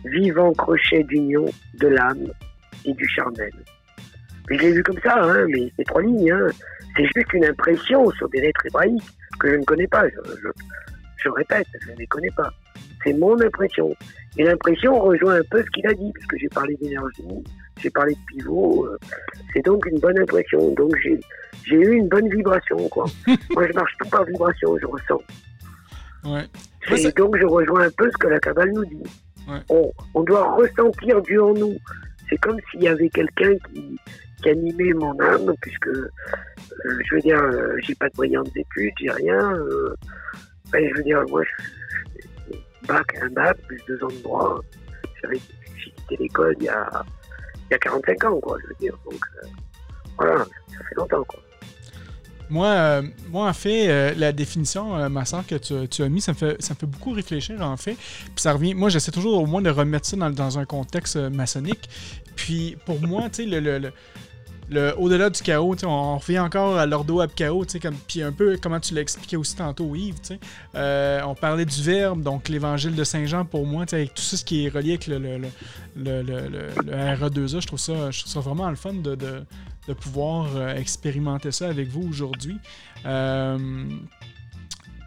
vivant crochet d'union de l'âme et du charnel. Je l'ai vu comme ça, hein, mais c'est trois lignes. Hein. C'est juste une impression sur des lettres hébraïques que je ne connais pas. Je, répète, je ne les connais pas. C'est mon impression. Et l'impression rejoint un peu ce qu'il a dit, puisque j'ai parlé d'énergie, j'ai parlé de pivot. Euh, c'est donc une bonne impression. Donc j'ai, eu une bonne vibration, quoi. Moi, je marche tout par vibration, je ressens. Ouais. Et donc, je rejoins un peu ce que la Kabbale nous dit. On, on, doit ressentir Dieu en nous. C'est comme s'il y avait quelqu'un qui, qui animait mon âme, puisque euh, je veux dire, euh, j'ai pas de moyens d'études, j'ai rien. Euh, je veux dire, moi, je, bac, un bac, plus deux ans de droit. J'ai quitté l'école il y a, y a 45 ans, quoi, je veux dire. Donc, voilà, ça fait longtemps, quoi. Moi, moi, en fait, la définition, ma soeur, que tu, as mis, ça me, fait, ça me fait beaucoup réfléchir, en fait. Puis ça revient. Moi, j'essaie toujours au moins de remettre ça dans, dans un contexte maçonnique. Puis pour moi, tu sais, le au-delà du chaos, sais, on revient encore à l'ordo ab chaos, puis un peu comment tu l'as expliqué aussi tantôt, Yves. Euh, on parlait du Verbe, donc l'évangile de Saint Jean pour moi, avec tout ça ce qui est relié avec le, le, le, le, le- le- le RA2A, je trouve ça, ça vraiment le fun de, pouvoir euh, expérimenter ça avec vous aujourd'hui. Euh,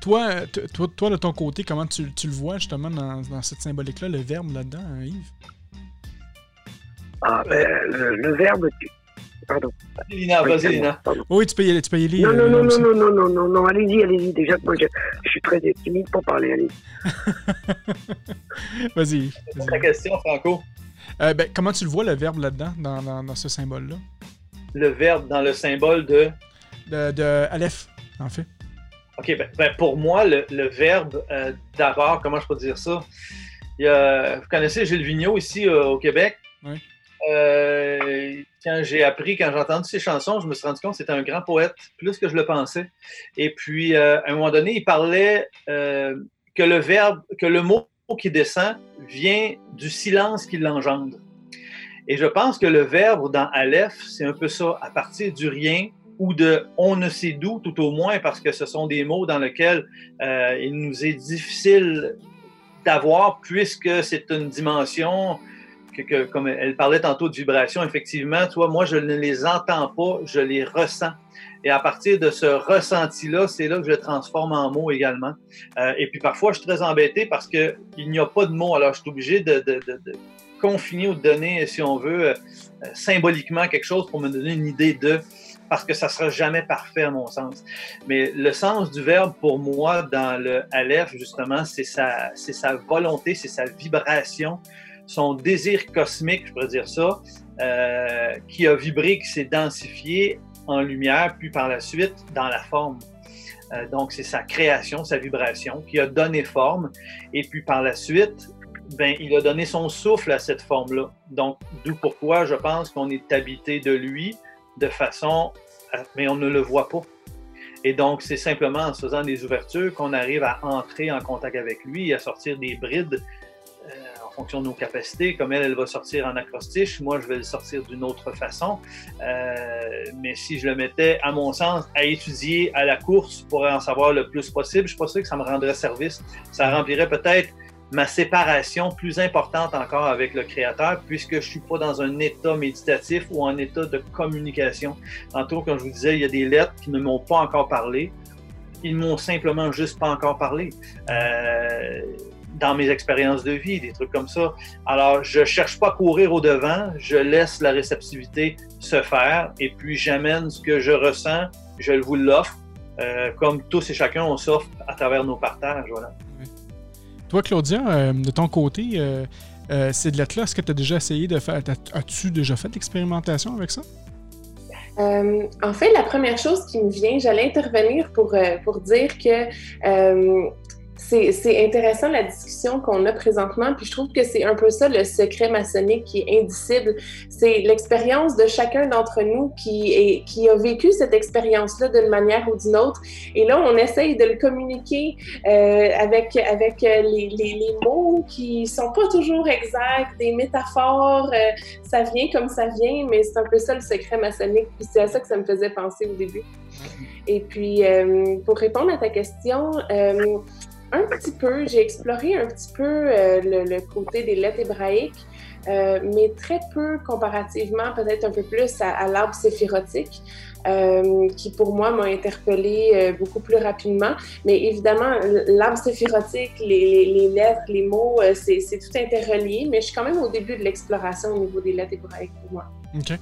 toi, toi, toi, de ton côté, comment tu, le vois justement dans, dans cette symbolique-là, le verbe là-dedans, hein, Yves? Ah, ben, le, le verbe. Pardon. Lina, Oui, vas-y, Lina. Oui, tu peux y aller, tu peux y aller. Non, euh, non, non, non, non, non, non, non, non, allez-y, allez-y. Déjà que moi, je, je suis très timide pour parler. Allez. Vas-y. Ta vas-y. question, Franco. Euh, ben, comment tu le vois, le verbe là-dedans, dans, dans, dans ce symbole-là? Le verbe dans le symbole de? De, de Aleph, en fait. OK, ben, ben, pour moi, le, le verbe, euh, d'abord, comment je peux dire ça? Il y a- vous connaissez Gilles Vigneault ici euh, au Québec? Oui. Euh, quand j'ai appris, quand j'ai entendu ses chansons, je me suis rendu compte que c'était un grand poète, plus que je le pensais. Et puis, euh, à un moment donné, il parlait euh, que le verbe, que le mot qui descend vient du silence qui l'engendre. Et je pense que le verbe dans Aleph, c'est un peu ça, à partir du rien ou de on ne sait d'où, tout au moins, parce que ce sont des mots dans lesquels euh, il nous est difficile d'avoir, puisque c'est une dimension que, que- comme elle parlait tantôt de vibration, effectivement, toi, moi, je ne les entends pas, je les ressens. Et à partir de ce ressenti-là, c'est là que je le transforme en mots également. Euh, et puis parfois, je suis très embêté parce qu'il n'y a pas de mots, alors je suis obligé de, de- de- de confiner ou de donner, si on veut, euh, symboliquement quelque chose pour me donner une idée de, parce que ça sera jamais parfait à mon sens. Mais le sens du verbe pour moi dans le Aleph, justement, c'est sa, sa volonté, c'est sa vibration, son désir cosmique, je pourrais dire ça, euh, qui a vibré, qui s'est densifié en lumière, puis par la suite dans la forme. Euh, donc, c'est sa création, sa vibration qui a donné forme. Et puis par la suite, ben, il a donné son souffle à cette forme-là. Donc, d'où pourquoi je pense qu'on est habité de lui de façon, à- mais on ne le voit pas. Et donc, c'est simplement en faisant des ouvertures qu'on arrive à entrer en contact avec lui, à sortir des brides euh, fonction de nos capacités. Comme elle, elle va sortir en acrostiche, moi, je vais le sortir d'une autre façon. Euh, mais si je le mettais, à mon sens, à étudier à la course pour en savoir le plus possible, je suis pas sûr que ça me rendrait service. Ça remplirait peut-être ma séparation plus importante encore avec le créateur, puisque je suis pas dans un état méditatif ou en état de communication. Tantôt, comme je vous disais, il y a des lettres qui ne m'ont pas encore parlé. Ils m'ont simplement juste pas encore parlé. Euh, dans mes expériences de vie, des trucs comme ça. Alors, je cherche pas à courir au devant, je laisse la réceptivité se faire et puis j'amène ce que je ressens, je vous l'offre, euh, comme tous et chacun, on s'offre à travers nos partages. Voilà. Toi, Claudia, euh, de ton côté, euh, euh, ces lettres-là, est-ce que tu as déjà essayé de faire. As-tu déjà fait d'expérimentation avec ça? Euh, en fait, la première chose qui me vient, j'allais intervenir pour, euh, pour dire que euh, c'est intéressant la discussion qu'on a présentement, puis je trouve que c'est un peu ça le secret maçonnique qui est indicible. C'est l'expérience de chacun d'entre nous qui, qui a vécu cette expérience-là d'une manière ou d'une autre. Et là, on essaye de le communiquer euh, avec, avec euh, les, les, mots qui sont pas toujours exacts, des métaphores. euh, ça vient comme ça vient, mais c'est un peu ça le secret maçonnique. Puis c'est à ça que ça me faisait penser au début. Et puis, pour répondre à ta question, un petit peu, j'ai exploré un petit peu euh, le, côté des lettres hébraïques, euh, mais très peu comparativement, peut-être un peu plus à, l'arbre séphirotique. euh, qui pour moi m'a interpellée euh, beaucoup plus rapidement. Mais évidemment, l'arbre séphirotique, les, lettres, les mots, c'est tout interrelié, mais je suis quand même au début de l'exploration au niveau des lettres hébraïques pour moi. OK.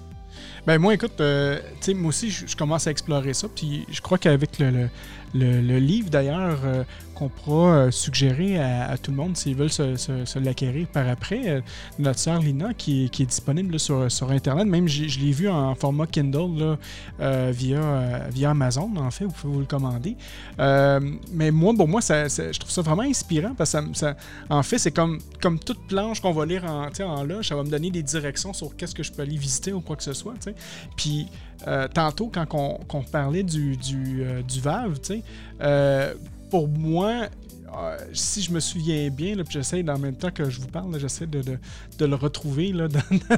Ben moi, écoute, moi aussi, je, commence à explorer ça. Puis je crois qu'avec le, le- livre, d'ailleurs, euh, qu'on pourra euh, suggérer à, tout le monde s'ils veulent se, l'acquérir par après, euh, notre sœur Lina, qui, est- disponible sur, Internet. Même, je l'ai vu en format Kindle via, Amazon, en fait. Vous pouvez vous le commander. Mais moi, pour moi, ça, je trouve ça vraiment inspirant parce que ça, en fait, c'est comme, comme toute planche qu'on va lire en, en ça va me donner des directions sur qu'est-ce que je peux aller visiter ou quoi que ce soit. tu sais. Puis euh, tantôt, quand on, parlait du, du, euh, du VAV, tu sais, euh, pour moi, si je me souviens bien, là, puis j'essaie en même temps que je vous parle, j'essaie de, de- de le retrouver là, dans,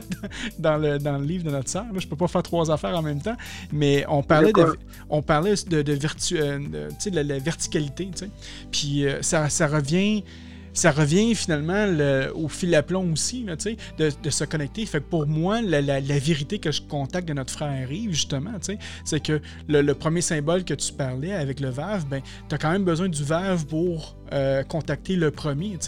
dans le, dans le livre de notre sœur. Je peux pas faire trois affaires en même temps, mais on parlait de, on parlait de, de, vertu- de, tu sais, de la, la verticalité, tu sais. Puis ça, ça revient. Ça revient finalement le- au fil à plomb aussi, de, de se connecter. Fait que pour moi, la, vérité que je contacte de notre frère Yves, justement, c'est que le, premier symbole que tu parlais avec le VAV, ben, tu as quand même besoin du VAV pour euh, contacter le premier.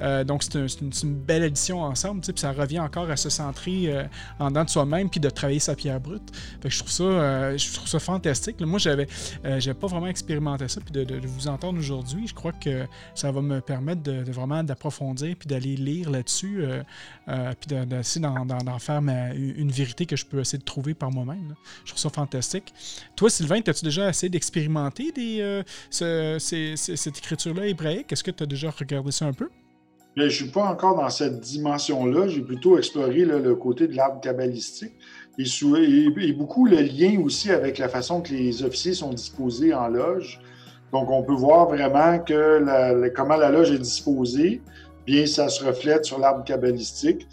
Euh, donc, c'est un- c'est une, belle addition ensemble. Puis ça revient encore à se centrer euh, en dedans de soi-même puis de travailler sa pierre brute. Fait que je trouve ça, euh, je trouve ça fantastique. Moi, j'avais j'avais pas vraiment expérimenté ça. Puis de vous entendre aujourd'hui, je crois que ça va me permettre de, de vraiment d'approfondir puis d'aller lire là-dessus. euh, euh, puis de- d'essayer d'en, faire une vérité que je peux essayer de trouver par moi-même. Je trouve ça fantastique. Toi, Sylvain, as-tu déjà essayé d'expérimenter euh, cette écriture-là hébraïque? Est-ce que tu as déjà regardé ça un peu? Mais je ne suis pas encore dans cette dimension-là. J'ai plutôt exploré le côté de l'arbre kabbalistique et beaucoup le lien aussi avec la façon que les officiers sont disposés en loge. Donc, on peut voir vraiment que la- comment la loge est disposée. Bien, ça se reflète sur l'arbre kabbalistique.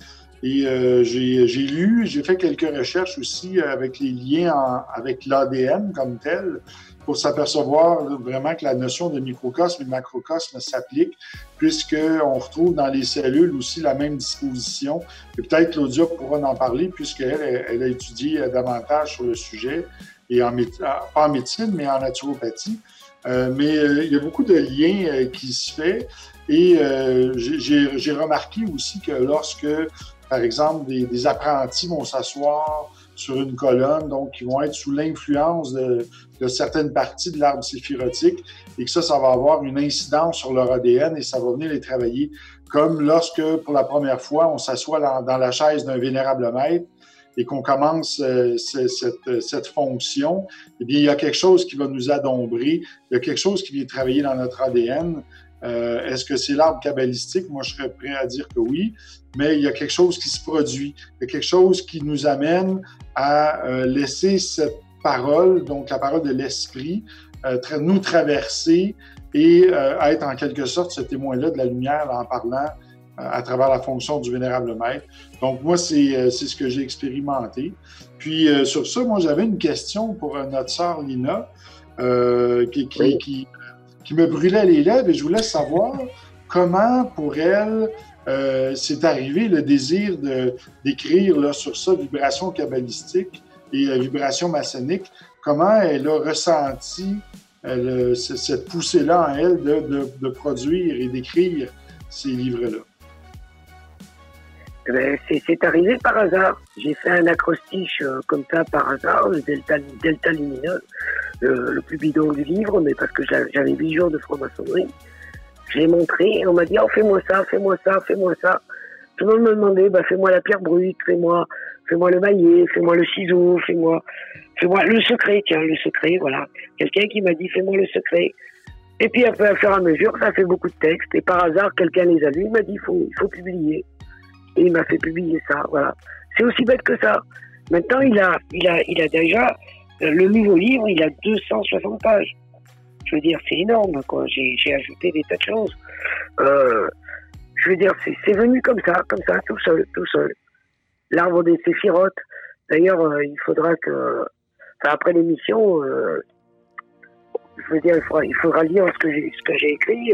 Et euh, j'ai lu, j'ai fait quelques recherches aussi avec les liens en- avec l'ADN comme tel pour s'apercevoir vraiment que la notion de microcosme et macrocosme s'applique puisqu'on retrouve dans les cellules aussi la même disposition. Et peut-être Claudia pourra en parler, puisqu'elle elle, a étudié euh, davantage sur le sujet, et en, ah, pas en médecine, mais en naturopathie. Euh, mais euh, il y a beaucoup de liens euh, qui se fait. Et j'ai remarqué aussi que lorsque, par exemple, des, des apprentis vont s'asseoir sur une colonne, donc qui vont être sous l'influence de, de certaines parties de l'arbre séphirotique, et que ça, ça va avoir une incidence sur leur ADN et ça va venir les travailler. Comme lorsque, pour la première fois, on s'assoit dans, dans la chaise d'un vénérable maître et qu'on commence euh, ce- cette, cette fonction, eh bien, il y a quelque chose qui va nous adombrer, il y a quelque chose qui vient travailler dans notre ADN. Euh, Est-ce que c'est l'arbre kabbalistique? Moi, je serais prêt à dire que oui, mais il y a quelque chose qui se produit, il y a quelque chose qui nous amène à euh, laisser cette parole, donc la parole de l'esprit, euh, tra- nous traverser et euh, être en quelque sorte ce témoin-là de la lumière en parlant euh, à travers la fonction du vénérable maître. Donc moi, c'est euh, c'est ce que j'ai expérimenté. Puis euh, sur ça, moi, j'avais une question pour euh, notre sœur Lina euh, qui, qui, Oui. qui, qui me brûlait les lèvres et je voulais savoir comment pour elle euh, c'est arrivé le désir de- d'écrire là, sur ça, vibration kabbalistique et euh, vibration maçonnique, comment elle a ressenti le- c- cette poussée-là en elle de, de- de produire et d'écrire ces livres-là? Ben, c'est- arrivé par hasard. J'ai fait un acrostiche euh, comme ça par hasard, le delta, delta lumineux, le, le plus bidon du livre, mais parce que j'a- j'avais huit jours de franc-maçonnerie. Je l'ai montré et on m'a dit, oh, fais-moi ça, fais-moi ça, fais-moi ça. Tout le monde me demandait, bah, fais-moi la pierre brute, fais-moi, fais-moi le maillet, fais-moi le ciseau, fais-moi, fais-moi le secret, tiens, le secret, voilà. Quelqu'un qui m'a dit, fais-moi le secret. Et puis, à fur et à mesure, ça fait beaucoup de textes. Et par hasard, quelqu'un les a lus, il m'a dit, il faut publier. Et il m'a fait publier ça, voilà. C'est aussi bête que ça. Maintenant, il a, il a, il a déjà, euh, le nouveau livre, il a 260 pages. Je veux dire, c'est énorme, quoi. J'ai, ajouté des tas de choses. Euh, je veux dire, c'est, venu comme ça, comme ça, tout seul, tout seul. L'arbre des séphirotes. D'ailleurs, euh, il faudra que, après l'émission, je veux dire, il faudra, lire ce que j'ai, écrit,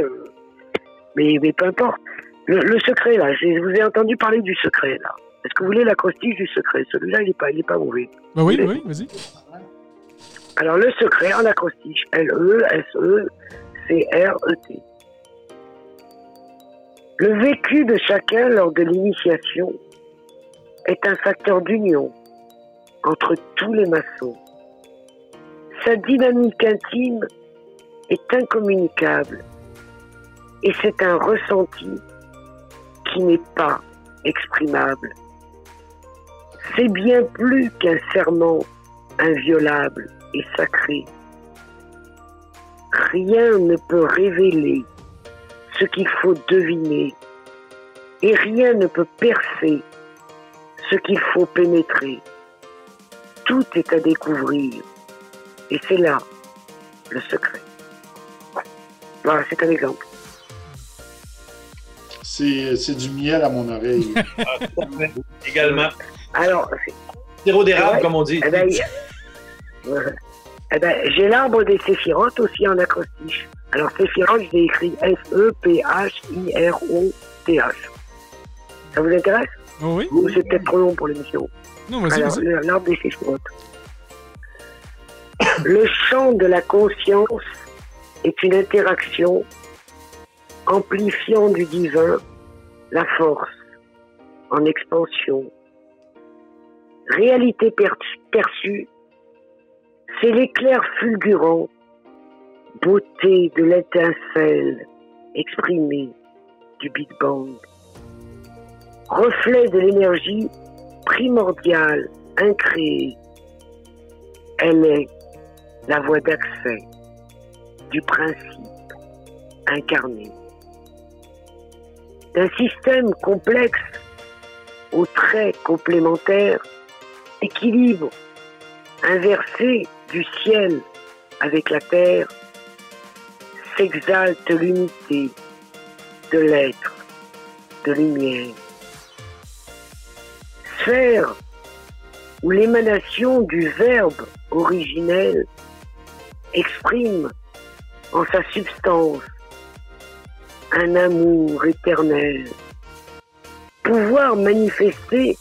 mais, mais peu importe. Le, le secret, là, je vous ai entendu parler du secret, là. Est-ce que vous voulez l'acrostiche du secret? Celui-là, il n'est pas, il est pas mauvais. Ben oui, oui, vas-y. Alors, le secret en acrostiche, E L-E-S-E-C-R-E-T. Le vécu de chacun lors de l'initiation est un facteur d'union entre tous les maçons. Sa dynamique intime est incommunicable et c'est un ressenti qui n'est pas exprimable. C'est bien plus qu'un serment inviolable et sacré. Rien ne peut révéler ce qu'il faut deviner et rien ne peut percer ce qu'il faut pénétrer. Tout est à découvrir et c'est là le secret. Voilà, c'est un exemple. C'est du miel à mon oreille. Également. Alors, Sirop d'érable, Ouais. comme on dit. eh ben. Eh ben, j'ai l'arbre des séphirotes aussi en acrostiche. Alors, séphirote, je l'ai écrit E S-E-P-H-I-R-O-T-H. Ça vous intéresse? Oh oui? Ou c'est peut-être trop long pour l'émission Non, vas-y, l'arbre des séphirotes. Le champ de la conscience est une interaction amplifiant du divin la force en expansion. Réalité per- perçue, c'est l'éclair fulgurant, beauté de l'étincelle exprimée du Big Bang. Reflet de l'énergie primordiale, incréée. Elle est la voie d'accès du principe incarné. D'un système complexe aux traits complémentaires, équilibre inversé du ciel avec la terre, s'exalte l'unité de l'être, de lumière. Sphère où l'émanation du verbe originel exprime en sa substance un amour éternel, pouvoir manifester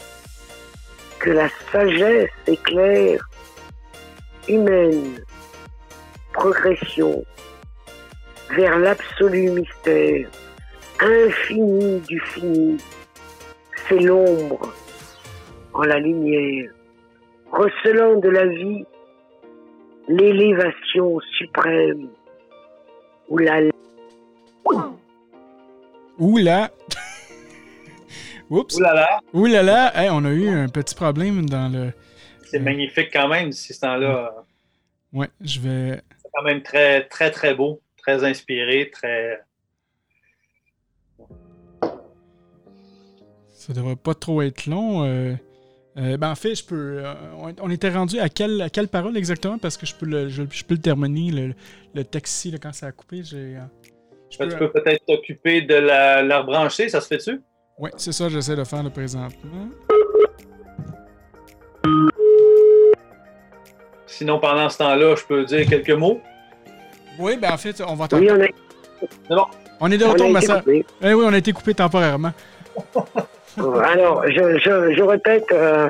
que la sagesse éclaire humaine, progression vers l'absolu mystère, infini du fini, c'est l'ombre en la lumière, recelant de la vie l'élévation suprême, où la Ouh là! Oups! Là là! Hey, on a eu un petit problème dans le. c'est magnifique quand même, ce temps-là. Ouais, je vais. C'est quand même très, très, très beau, très inspiré, très. Ça devrait pas trop être long. euh, euh, ben en fait, je peux. euh, on- était rendu à quelle, à quelle parole exactement? Parce que je peux le, je, je peux le terminer le, le là, quand ça a coupé. J'ai. Je Tu peux peut-être t'occuper de la, la rebrancher, ça se fait-tu? Ouais, c'est ça, j'essaie de faire le présentement. Sinon, pendant ce temps-là, je peux dire quelques mots? Oui, ben en fait, on va attendre. Oui, on a, C'est bon. On est de retour, ma coupé. Eh oui, on a été coupé temporairement. Alors, je, je, je répète, euh,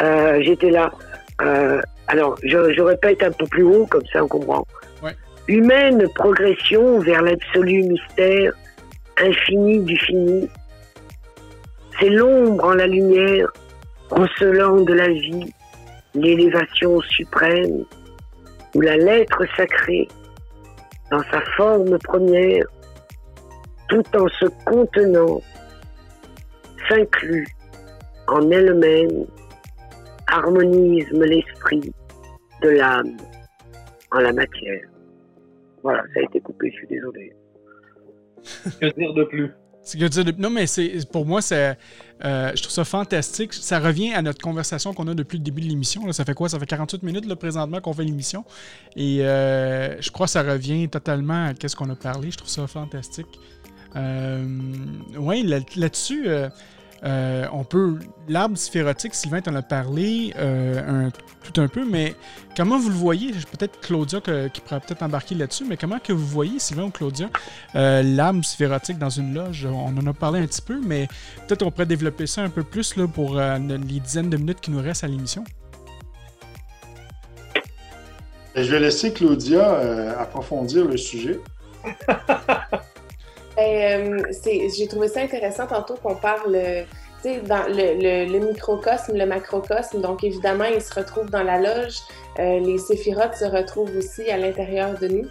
euh, j'étais là. Euh, alors, je, je répète un peu plus haut, comme ça on comprend. Ouais. Humaine progression vers l'absolu mystère, infini du fini. C'est l'ombre en la lumière, recelant de la vie, l'élévation suprême, où la lettre sacrée, dans sa forme première, tout en se contenant, s'inclut en elle-même, harmonise l'esprit de l'âme en la matière. Voilà, ça a été coupé, je suis désolé. Que dire de plus? Non, mais c'est pour moi, c'est, euh, je trouve ça fantastique. Ça revient à notre conversation qu'on a depuis le début de l'émission. là. Ça fait quoi? Ça fait 48 minutes là, présentement qu'on fait l'émission. Et euh, je crois que ça revient totalement à ce qu'on a parlé. Je trouve ça fantastique. Euh, oui, là- là-dessus, euh, euh, on peut. L'arbre sphérotique, Sylvain t'en a parlé euh, un- tout un peu, mais comment vous le voyez? Peut-être Claudia que- qui pourrait peut-être embarquer là-dessus, mais comment que vous voyez, Sylvain ou Claudia, euh, l'arbre sphérotique dans une loge? On en a parlé un petit peu, mais peut-être on pourrait développer ça un peu plus là, pour euh, les dizaines de minutes qui nous restent à l'émission. Je vais laisser Claudia euh, approfondir le sujet. Ben, euh, J'ai trouvé ça intéressant tantôt qu'on parle, dans le, le- le microcosme, le macrocosme. Donc, évidemment, ils se retrouvent dans la loge. Euh, les séphirotes se retrouvent aussi à l'intérieur de nous.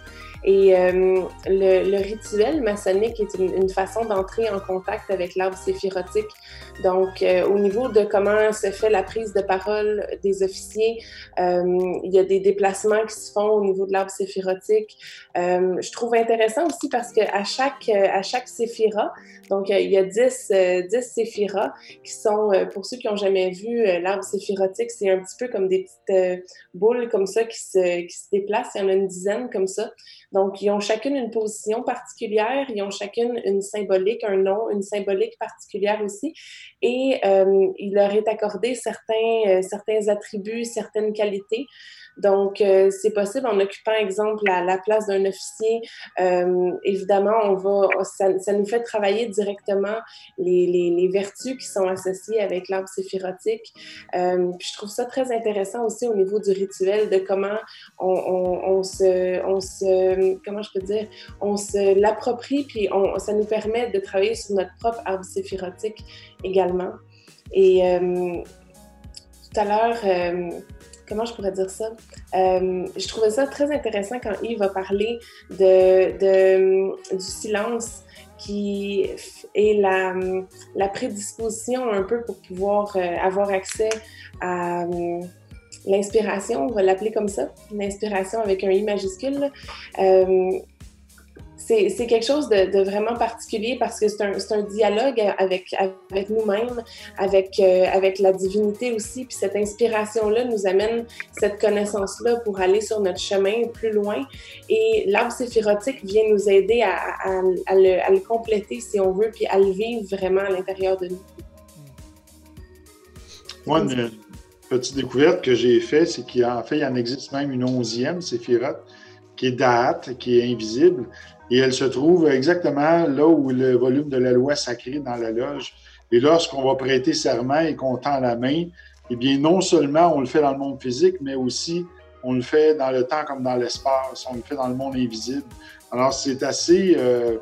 Et euh, le, le rituel maçonnique est une, une façon d'entrer en contact avec l'arbre séphirotique. Donc, euh, au niveau de comment se fait la prise de parole des officiers, euh, il y a des déplacements qui se font au niveau de l'arbre séphirotique. Euh, je trouve intéressant aussi parce qu'à chaque, à chaque séphira, donc euh, il y a 10, euh, 10 séphiras qui sont, pour ceux qui n'ont jamais vu l'arbre séphirotique, c'est un petit peu comme des petites boules comme ça qui se, qui se déplacent. Il y en a une dizaine comme ça. Donc, ils ont chacune une position particulière, ils ont chacune une symbolique, un nom, une symbolique particulière aussi, et euh, il leur est accordé certains, euh, certains attributs, certaines qualités. Donc, euh, c'est possible en occupant, exemple, la, la place d'un officier. Euh, évidemment, on va, ça, nous fait travailler directement les, vertus qui sont associées avec l'arbre séphirotique. Euh, puis je trouve ça très intéressant aussi au niveau du rituel, de comment on, se, comment je peux dire, on se l'approprie, puis ça nous permet de travailler sur notre propre arbre séphirotique également. Et tout à l'heure, comment je pourrais dire ça? Euh, je trouvais ça très intéressant quand Yves a parlé de, du silence qui est la, la, prédisposition un peu pour pouvoir euh, avoir accès à euh, l'inspiration, on va l'appeler comme ça, l'inspiration avec un I majuscule. C'est quelque chose de, vraiment particulier parce que c'est un, dialogue avec, nous-mêmes, avec, euh, avec la divinité aussi. Puis cette inspiration-là nous amène cette connaissance-là pour aller sur notre chemin plus loin. Et l'arbre séphirotique vient nous aider à, le, compléter, si on veut, puis à le vivre vraiment à l'intérieur de nous. Moi, une petite découverte que j'ai faite, c'est qu'en fait, il en existe même une onzième séphirote qui est date, qui est invisible. Et elle se trouve exactement là où le volume de la loi sacrée dans la loge. Et lorsqu'on va prêter serment et qu'on tend la main, eh bien, non seulement on le fait dans le monde physique, mais aussi on le fait dans le temps comme dans l'espace, on le fait dans le monde invisible. Alors, c'est assez, euh,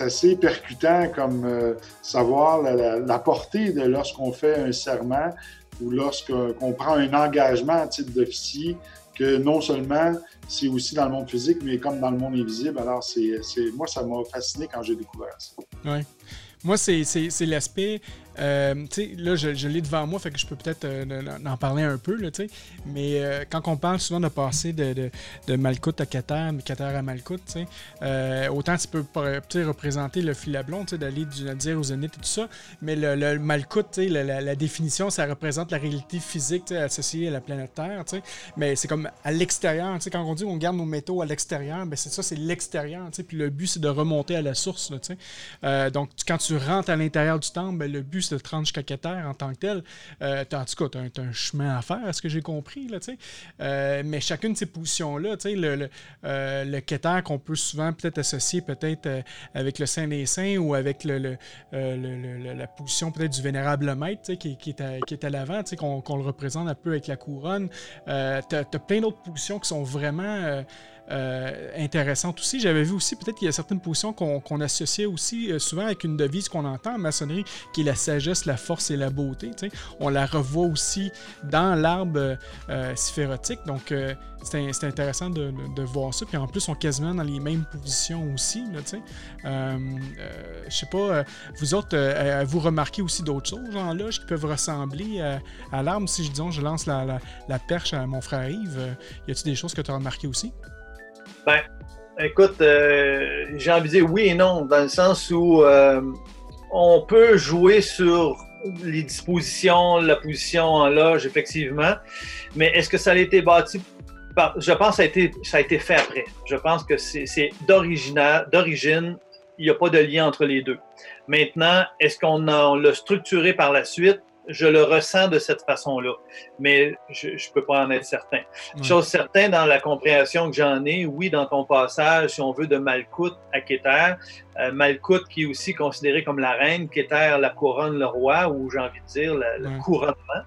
assez percutant comme euh, savoir la, portée de lorsqu'on fait un serment ou lorsqu'on prend un engagement à titre d'officier, que non seulement c'est aussi dans le monde physique, mais comme dans le monde invisible. Alors, c'est, moi, ça m'a fasciné quand j'ai découvert ça. Oui. Moi, c'est, l'aspect euh, là, je, l'ai devant moi, fait que je peux peut-être euh, en parler un peu, mais euh, quand on parle souvent de passer de, de, à Qatar, mais Qatar à Malkout, euh, autant tu peux représenter le fil à blond, d'aller du Nadir au Zénith et tout ça, mais le, le la, la, définition, ça représente la réalité physique associée à la planète Terre, mais c'est comme à l'extérieur, quand on dit qu'on garde nos métaux à l'extérieur, ben c'est ça, c'est l'extérieur, puis le but, c'est de remonter à la source. Donc, quand tu rentres à l'intérieur du temple, ben, le but, te rendre jusqu'à Keter en tant que tel. Euh, en tout cas, tu as, un chemin à faire, à ce que j'ai compris. Là, euh, mais chacune de ces positions-là, le, le, euh, le qu'on peut souvent peut-être associer peut-être euh, avec le Saint des Saints ou avec le, le, la position peut-être du Vénérable Maître qui, qui, est à, à l'avant, qu'on qu le représente un peu avec la couronne. tu as, as, plein d'autres positions qui sont vraiment euh, intéressante aussi. J'avais vu aussi peut-être qu'il y a certaines positions qu'on qu associait aussi euh, souvent avec une devise qu'on entend en maçonnerie, qui est la sagesse, la force et la beauté. On la revoit aussi dans l'arbre euh, syphérotique. Donc, euh, c'est intéressant de, voir ça. Puis en plus, on est quasiment dans les mêmes positions aussi. Euh, je sais pas, vous autres, vous remarquez aussi d'autres choses en loge qui peuvent ressembler à, à l'arbre? Si je disons, je lance la, la, la, perche à mon frère Yves, y a-t-il des choses que tu as remarquées aussi? Ben, écoute, euh, j'ai envie de dire oui et non, dans le sens où euh, on peut jouer sur les dispositions, la position en loge, effectivement, mais est-ce que ça a été bâti. Je pense que ça a été, ça a été fait après. Je pense que c'est d'origine, il n'y a pas de lien entre les deux. Maintenant, est-ce qu'on l'a structuré par la suite? Je le ressens de cette façon-là, mais je ne peux pas en être certain. Ouais. Chose certaine dans la compréhension que j'en ai, oui, dans ton passage, si on veut, de Malkout à Kéter, euh, Malkout qui est aussi considéré comme la reine, Kéter la couronne, le roi, ou j'ai envie de dire le, couronnement.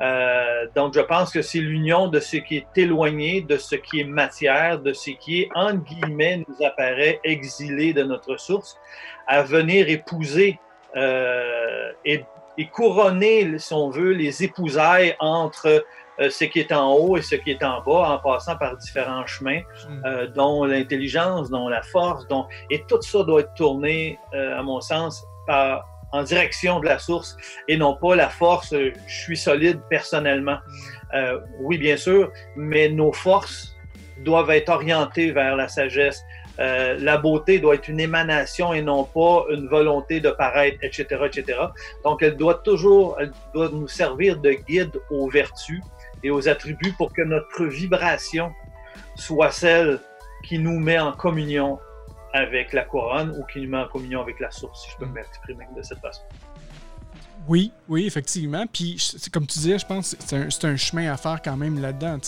Euh, donc, je pense que c'est l'union de ce qui est éloigné, de ce qui est matière, de ce qui est, entre guillemets, nous apparaît exilé de notre source, à venir épouser euh, et et couronner, si on veut, les épousailles entre euh, ce qui est en haut et ce qui est en bas, en passant par différents chemins, euh, dont l'intelligence, dont la force, dont... et tout ça doit être tourné, euh, à mon sens, par, en direction de la source et non pas la force, je suis solide personnellement. Euh, oui, bien sûr, mais nos forces doivent être orientées vers la sagesse, euh, la beauté doit être une émanation et non pas une volonté de paraître, etc., etc. Donc, elle doit toujours, elle doit nous servir de guide aux vertus et aux attributs pour que notre vibration soit celle qui nous met en communion avec la couronne ou qui nous met en communion avec la source, si je peux Mm. m'exprimer de cette façon. Oui, oui, effectivement. Puis, comme tu disais, je pense que c'est un, chemin à faire quand même là-dedans.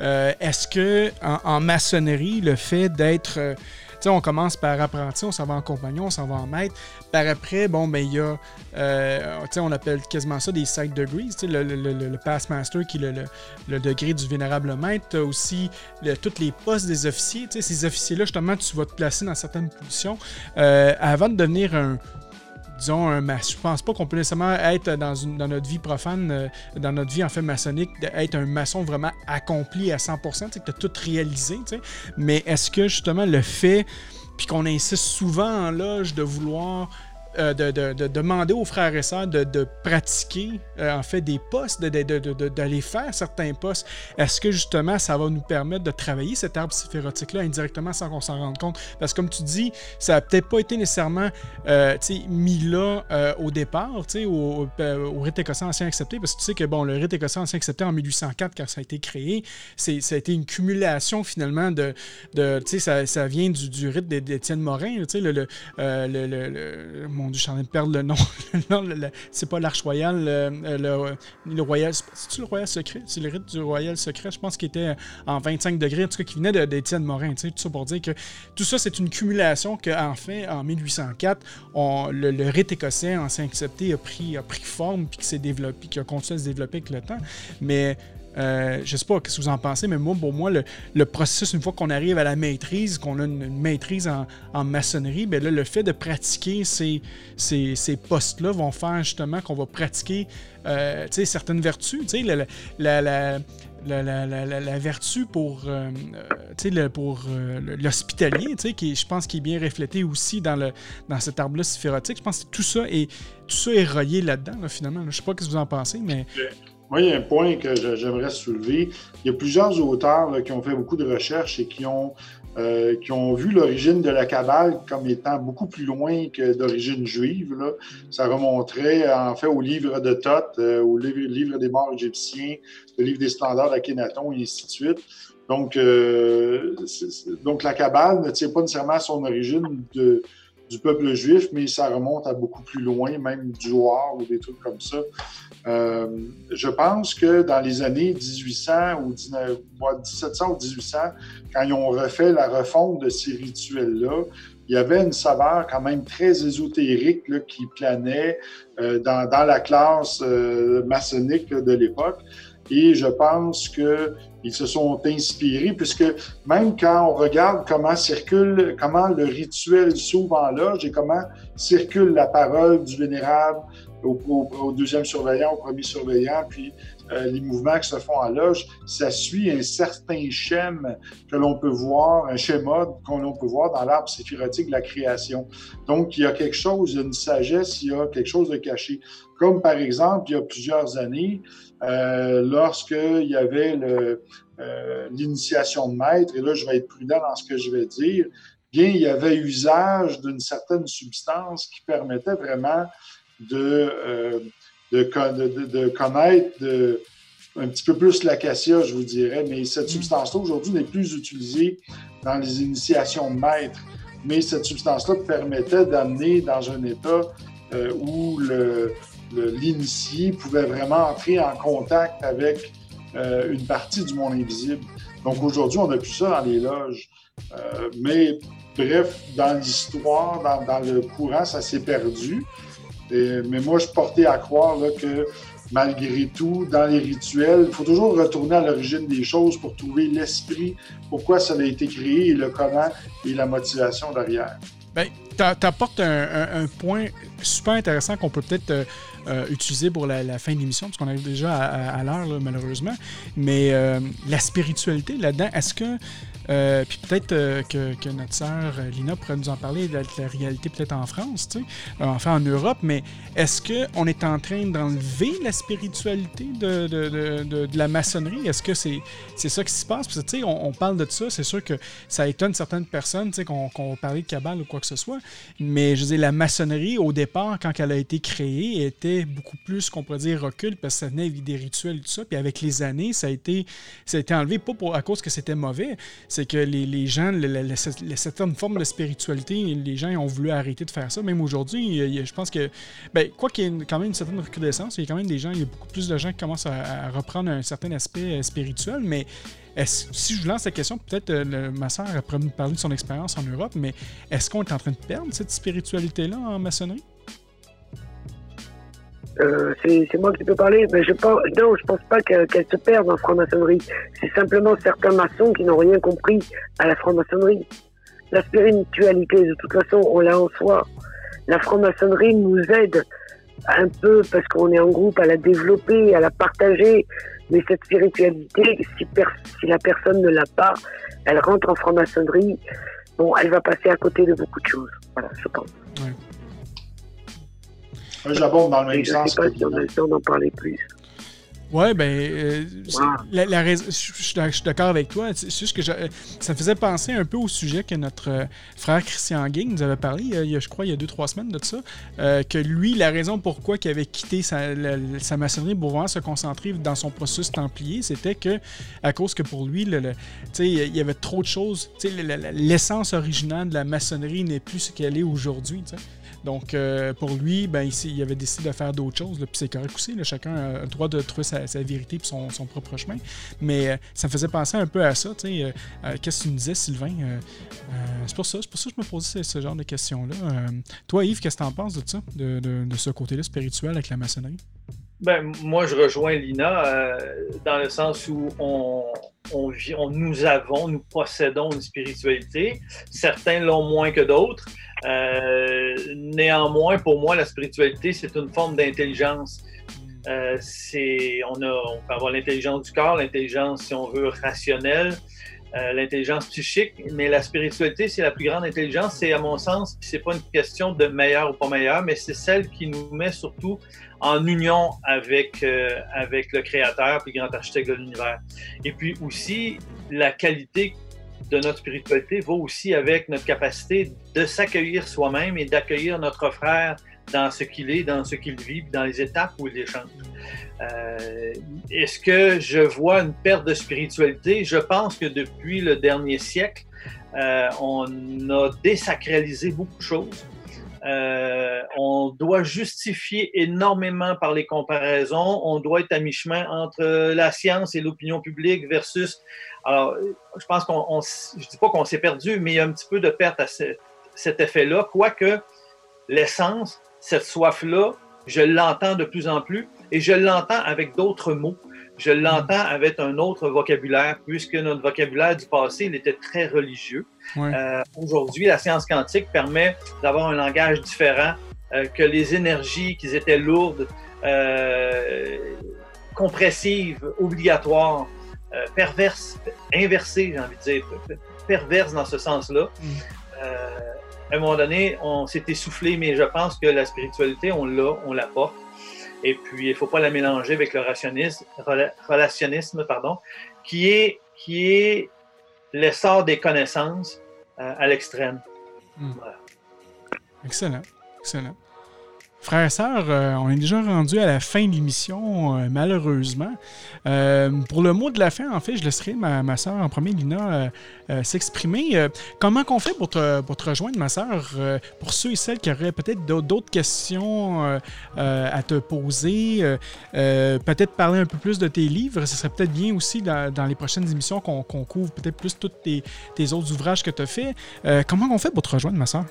Euh, Est-ce que en, maçonnerie, le fait d'être. euh, on commence par apprenti, on s'en va en compagnon, on s'en va en maître. Par après, bon, ben, il y a. euh, on appelle quasiment ça des side degrees. tu sais, Le, le, le, past master qui est le, degré du vénérable maître. Tu as aussi tous les postes des officiers. Ces officiers-là, justement, tu vas te placer dans certaines positions. Euh, avant de devenir un disons, un je pense pas qu'on peut nécessairement être dans, notre vie profane, euh, dans notre vie en fait maçonnique, d'être un maçon vraiment accompli à 100%, tu sais, que tu as tout réalisé, mais est-ce que justement le fait, puis qu'on insiste souvent en loge de vouloir euh, de, de- de demander aux frères et sœurs de, pratiquer euh, en fait des postes, d'aller faire certains postes. Est-ce que justement ça va nous permettre de travailler cet arbre syphérotique-là indirectement sans qu'on s'en rende compte? Parce que comme tu dis, ça n'a peut-être pas été nécessairement euh, mis là au départ, au, au- rite écossais ancien accepté, parce que tu sais que bon, le rite écossais ancien accepté en 1804, quand ça a été créé, ça a été une cumulation finalement de. ça, ça vient du, rite d'É- d'Étienne Morin, le- le- mon Dieu, je suis en train de perdre le nom. Le- c'est pas l'Arche Royale, le, le, le Royal. C'est-tu le Royal Secret? C'est le rite du Royal Secret, je pense, qui était en 25 degrés, en tout cas, qui venait d'Étienne Morin, tout ça pour dire que tout ça, c'est une cumulation qu'en fait, en 1804, on- le, le rite écossais ancien accepté a pris, a pris forme puis qui s'est développé, qui a continué à se développer avec le temps. Mais euh, je sais pas ce que vous en pensez, mais moi, pour moi, le, processus, une fois qu'on arrive à la maîtrise, qu'on a une, maîtrise en, maçonnerie, ben là, le fait de pratiquer ces, ces, postes-là vont faire justement qu'on va pratiquer euh, certaines vertus. La, la, la- la- la, vertu pour, pour l'hospitalier, qui je pense qu'il est bien reflété aussi dans, le, dans cet arbre-là syphérotique. Je pense que tout ça est, tout ça est relié là-dedans, là, finalement. Je sais pas ce que vous en pensez, mais Moi, il y a un point que j'aimerais soulever. Il y a plusieurs auteurs qui ont fait beaucoup de recherches et qui ont, euh, qui ont vu l'origine de la Kabbale comme étant beaucoup plus loin que d'origine juive. Ça remonterait en fait au livre de Thoth, euh, au livre, des morts égyptiens, le livre des standards d'Akhenaton et ainsi de suite. Donc, euh, donc la Kabbale ne tient pas nécessairement à son origine du peuple juif, mais ça remonte à beaucoup plus loin, même du Jouard ou des trucs comme ça. Euh, je pense que dans les années 1800 ou 19 ouais, 1700 ou 1800, quand ils ont refait la refonte de ces rituels-là, il y avait une saveur quand même très ésotérique là, qui planait euh, dans, dans la classe euh, maçonnique là, de l'époque. Et je pense qu'ils se sont inspirés, puisque même quand on regarde comment circule, comment le rituel s'ouvre en loge et comment circule la parole du vénérable au, au- au deuxième surveillant, au premier surveillant, puis euh, les mouvements qui se font en loge, ça suit un certain schème que l'on peut voir, un schéma que l'on peut voir dans l'arbre séphirotique de la création. Donc, il y a quelque chose, une sagesse, il y a quelque chose de caché. Comme par exemple, il y a plusieurs années, euh, lorsqu'il y avait euh, l'initiation de maître, et là, je vais être prudent dans ce que je vais dire, bien, il y avait usage d'une certaine substance qui permettait vraiment de, euh, de, de- connaître un petit peu plus l'acacia, je vous dirais, mais cette substance-là, aujourd'hui, n'est plus utilisée dans les initiations de maître. Mais cette substance-là permettait d'amener dans un état euh, où le- le- l'initié pouvait vraiment entrer en contact avec euh, une partie du monde invisible. Donc aujourd'hui, on n'a plus ça dans les loges. Euh, mais bref, dans l'histoire, dans, dans le courant, ça s'est perdu. Mais moi, je porté à croire que malgré tout, dans les rituels, il faut toujours retourner à l'origine des choses pour trouver l'esprit, pourquoi ça a été créé et le comment et la motivation derrière. Ben, t'a- t'apportes un, point super intéressant qu'on peut peut-être euh, euh, utiliser pour la, fin de l'émission, parce qu'on arrive déjà à, l'heure, malheureusement. Mais euh, la spiritualité là-dedans, est-ce que. Euh, puis peut-être euh, que, notre sœur euh, Lina pourrait nous en parler de la, réalité peut-être en France, tu sais, enfin en Europe, mais est-ce qu'on est en train d'enlever la spiritualité de, de- de- la maçonnerie? Est-ce que c'est c'est ça qui se passe? Parce que tu sais, on, parle de ça, c'est sûr que ça étonne certaines personnes, tu sais, qu'on va parler de cabale ou quoi que ce soit, mais je veux la maçonnerie, au départ, quand elle a été créée, était beaucoup plus, qu'on pourrait dire, recul, parce que ça venait avec des rituels et tout ça. Puis avec les années, ça a été, ça a été enlevé, pas pour, à cause que c'était mauvais, que les, gens, le- le- le- cette certaine forme de spiritualité, les gens ont voulu arrêter de faire ça. Même aujourd'hui, a- a- je pense que, ben, quoi qu'il y ait quand même une certaine recrudescence, il y a quand même des gens, il y a beaucoup plus de gens qui commencent à, à reprendre un certain aspect euh, spirituel, mais si je lance la question, peut-être euh, ma soeur pourrait nous parler de son expérience en Europe, mais est-ce qu'on est en train de perdre cette spiritualité-là en maçonnerie? Euh, c'est moi qui peux parler, mais je pense, non, je pense pas que- qu'elle se perde en franc-maçonnerie. C'est simplement certains maçons qui n'ont rien compris à la franc-maçonnerie. La spiritualité, de toute façon, on l'a en soi. La franc-maçonnerie nous aide un peu parce qu'on est en groupe à la développer, à la partager. Mais cette spiritualité, si, la personne ne l'a pas, elle rentre en franc-maçonnerie, bon, elle va passer à côté de beaucoup de choses. Voilà, je pense. Moi, j'abonde dans le même je sens sais pas que si on a le temps d'en parler plus. Ouais, ben, euh, Wow. la, la raison- je je suis d'ac- je suis d'accord avec toi. C'est juste que je- euh, ça me faisait penser un peu au sujet que notre euh, frère Christian Ging nous avait parlé, il y a- je crois, il y a deux, trois semaines de ça, euh, que lui, la raison pourquoi il avait quitté sa, la- sa maçonnerie pour vraiment se concentrer dans son processus templier, c'était que, à cause que pour lui, le, le- tu sais, il y avait trop de choses. L'essence originale de la maçonnerie n'est plus ce qu'elle est aujourd'hui. tu sais. Donc, euh, pour lui, ben, ici, il avait décidé de faire d'autres choses. Puis c'est correct aussi. chacun a le droit de trouver sa, vérité et son, propre chemin. Mais euh, ça me faisait penser un peu à ça. euh, Qu'est-ce que tu me disais, Sylvain? C'est pour ça, c'est pour ça que je me posais ce, genre de questions-là. Toi, Yves, qu'est-ce que tu en penses de ça, de, ce côté-là spirituel avec la maçonnerie? Ben, moi, je rejoins Lina dans le sens où on, on- nous avons, nous possédons une spiritualité. Certains l'ont moins que d'autres. Euh, néanmoins, pour moi, la spiritualité, c'est une forme d'intelligence. Euh, on, a, on peut avoir l'intelligence du corps, l'intelligence, si on veut, rationnelle, euh, l'intelligence psychique, mais la spiritualité, c'est la plus grande intelligence. C'est, à mon sens, c'est pas une question de meilleur ou pas meilleur, mais c'est celle qui nous met surtout en union avec, euh, avec le Créateur puis le grand architecte de l'univers. Et puis aussi, la qualité de notre spiritualité va aussi avec notre capacité de s'accueillir soi-même et d'accueillir notre frère dans ce qu'il est, dans ce qu'il vit, dans les étapes où il échange. Euh, Est-ce que je vois une perte de spiritualité? Je pense que depuis le dernier siècle, euh, on a désacralisé beaucoup de choses. Euh, on doit justifier énormément par les comparaisons. On doit être à mi-chemin entre la science et l'opinion publique versus. Alors, je pense qu'on, je dis pas qu'on s'est perdu, mais il y a un petit peu de perte à ce- cet effet-là. Quoique l'essence, cette soif-là, je l'entends de plus en plus et je l'entends avec d'autres mots. Je l'entends avec un autre vocabulaire, puisque notre vocabulaire du passé, il était très religieux. Euh, Aujourd'hui, la science quantique permet d'avoir un langage différent, euh, que les énergies qui étaient lourdes, euh, compressives, obligatoires, euh, perverses, inversées, j'ai envie de dire, per- perverses dans ce sens-là. Mm. Euh, à un moment donné, on s'est essoufflé, mais je pense que la spiritualité, on l'a, on la porte. Et puis, il ne faut pas la mélanger avec le rationnisme, rela- relationnisme, pardon, qui est, qui est l'essor des connaissances euh, à l'extrême. Excellent. Excellent. Frères et sœurs, euh, on est déjà rendu à la fin de l'émission, euh, malheureusement. Euh, pour le mot de la fin, en fait, je laisserai ma, ma sœur en premier, Lina, s'exprimer. Comment qu'on fait pour te, pour te rejoindre, ma sœur, pour ceux et celles qui auraient peut-être d'autres questions à te poser, peut-être parler un peu plus de tes livres. Ce serait peut-être bien aussi dans, dans les prochaines émissions qu'on couvre peut-être plus tous tes, tes autres ouvrages que tu as faits. Comment on fait pour te rejoindre, ma sœur?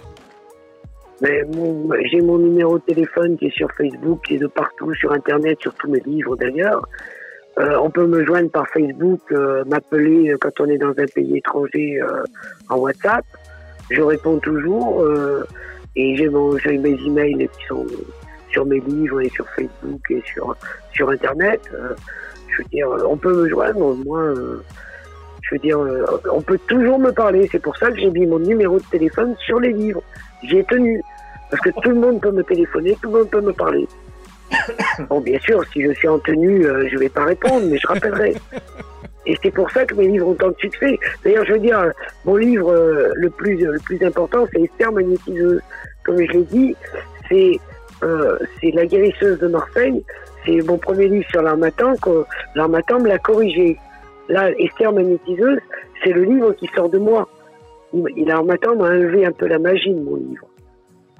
Mais mon- j'ai mon numéro de téléphone qui est sur Facebook, qui est de partout, sur Internet, sur tous mes livres d'ailleurs. Euh, on peut me joindre par Facebook, euh, m'appeler euh, quand on est dans un pays étranger euh, en WhatsApp. Je réponds toujours euh, et j'ai mes emails qui sont sur mes livres et sur Facebook et sur sur Internet. Euh, je veux dire, on peut me joindre, moi. je veux dire, on peut toujours me parler. C'est pour ça que j'ai mis mon numéro de téléphone sur les livres. J'y ai tenu. Parce que tout le monde peut me téléphoner, tout le monde peut me parler. Bon, bien sûr, si je suis en tenue, euh, je vais pas répondre, mais je rappellerai. Et c'est pour ça que mes livres ont tant de succès. D'ailleurs, je veux dire, euh, mon livre euh, le plus le plus important, c'est Esther magnétiseuse. Comme je l'ai dit, c'est euh, c'est La guérisseuse de Marseille. C'est mon premier livre sur l'armatan. que L'armatan me l'a corrigé. Là, Esther magnétiseuse, c'est le livre qui sort de moi. Il, il- l'armatan m'a enlevé un peu la magie de mon livre.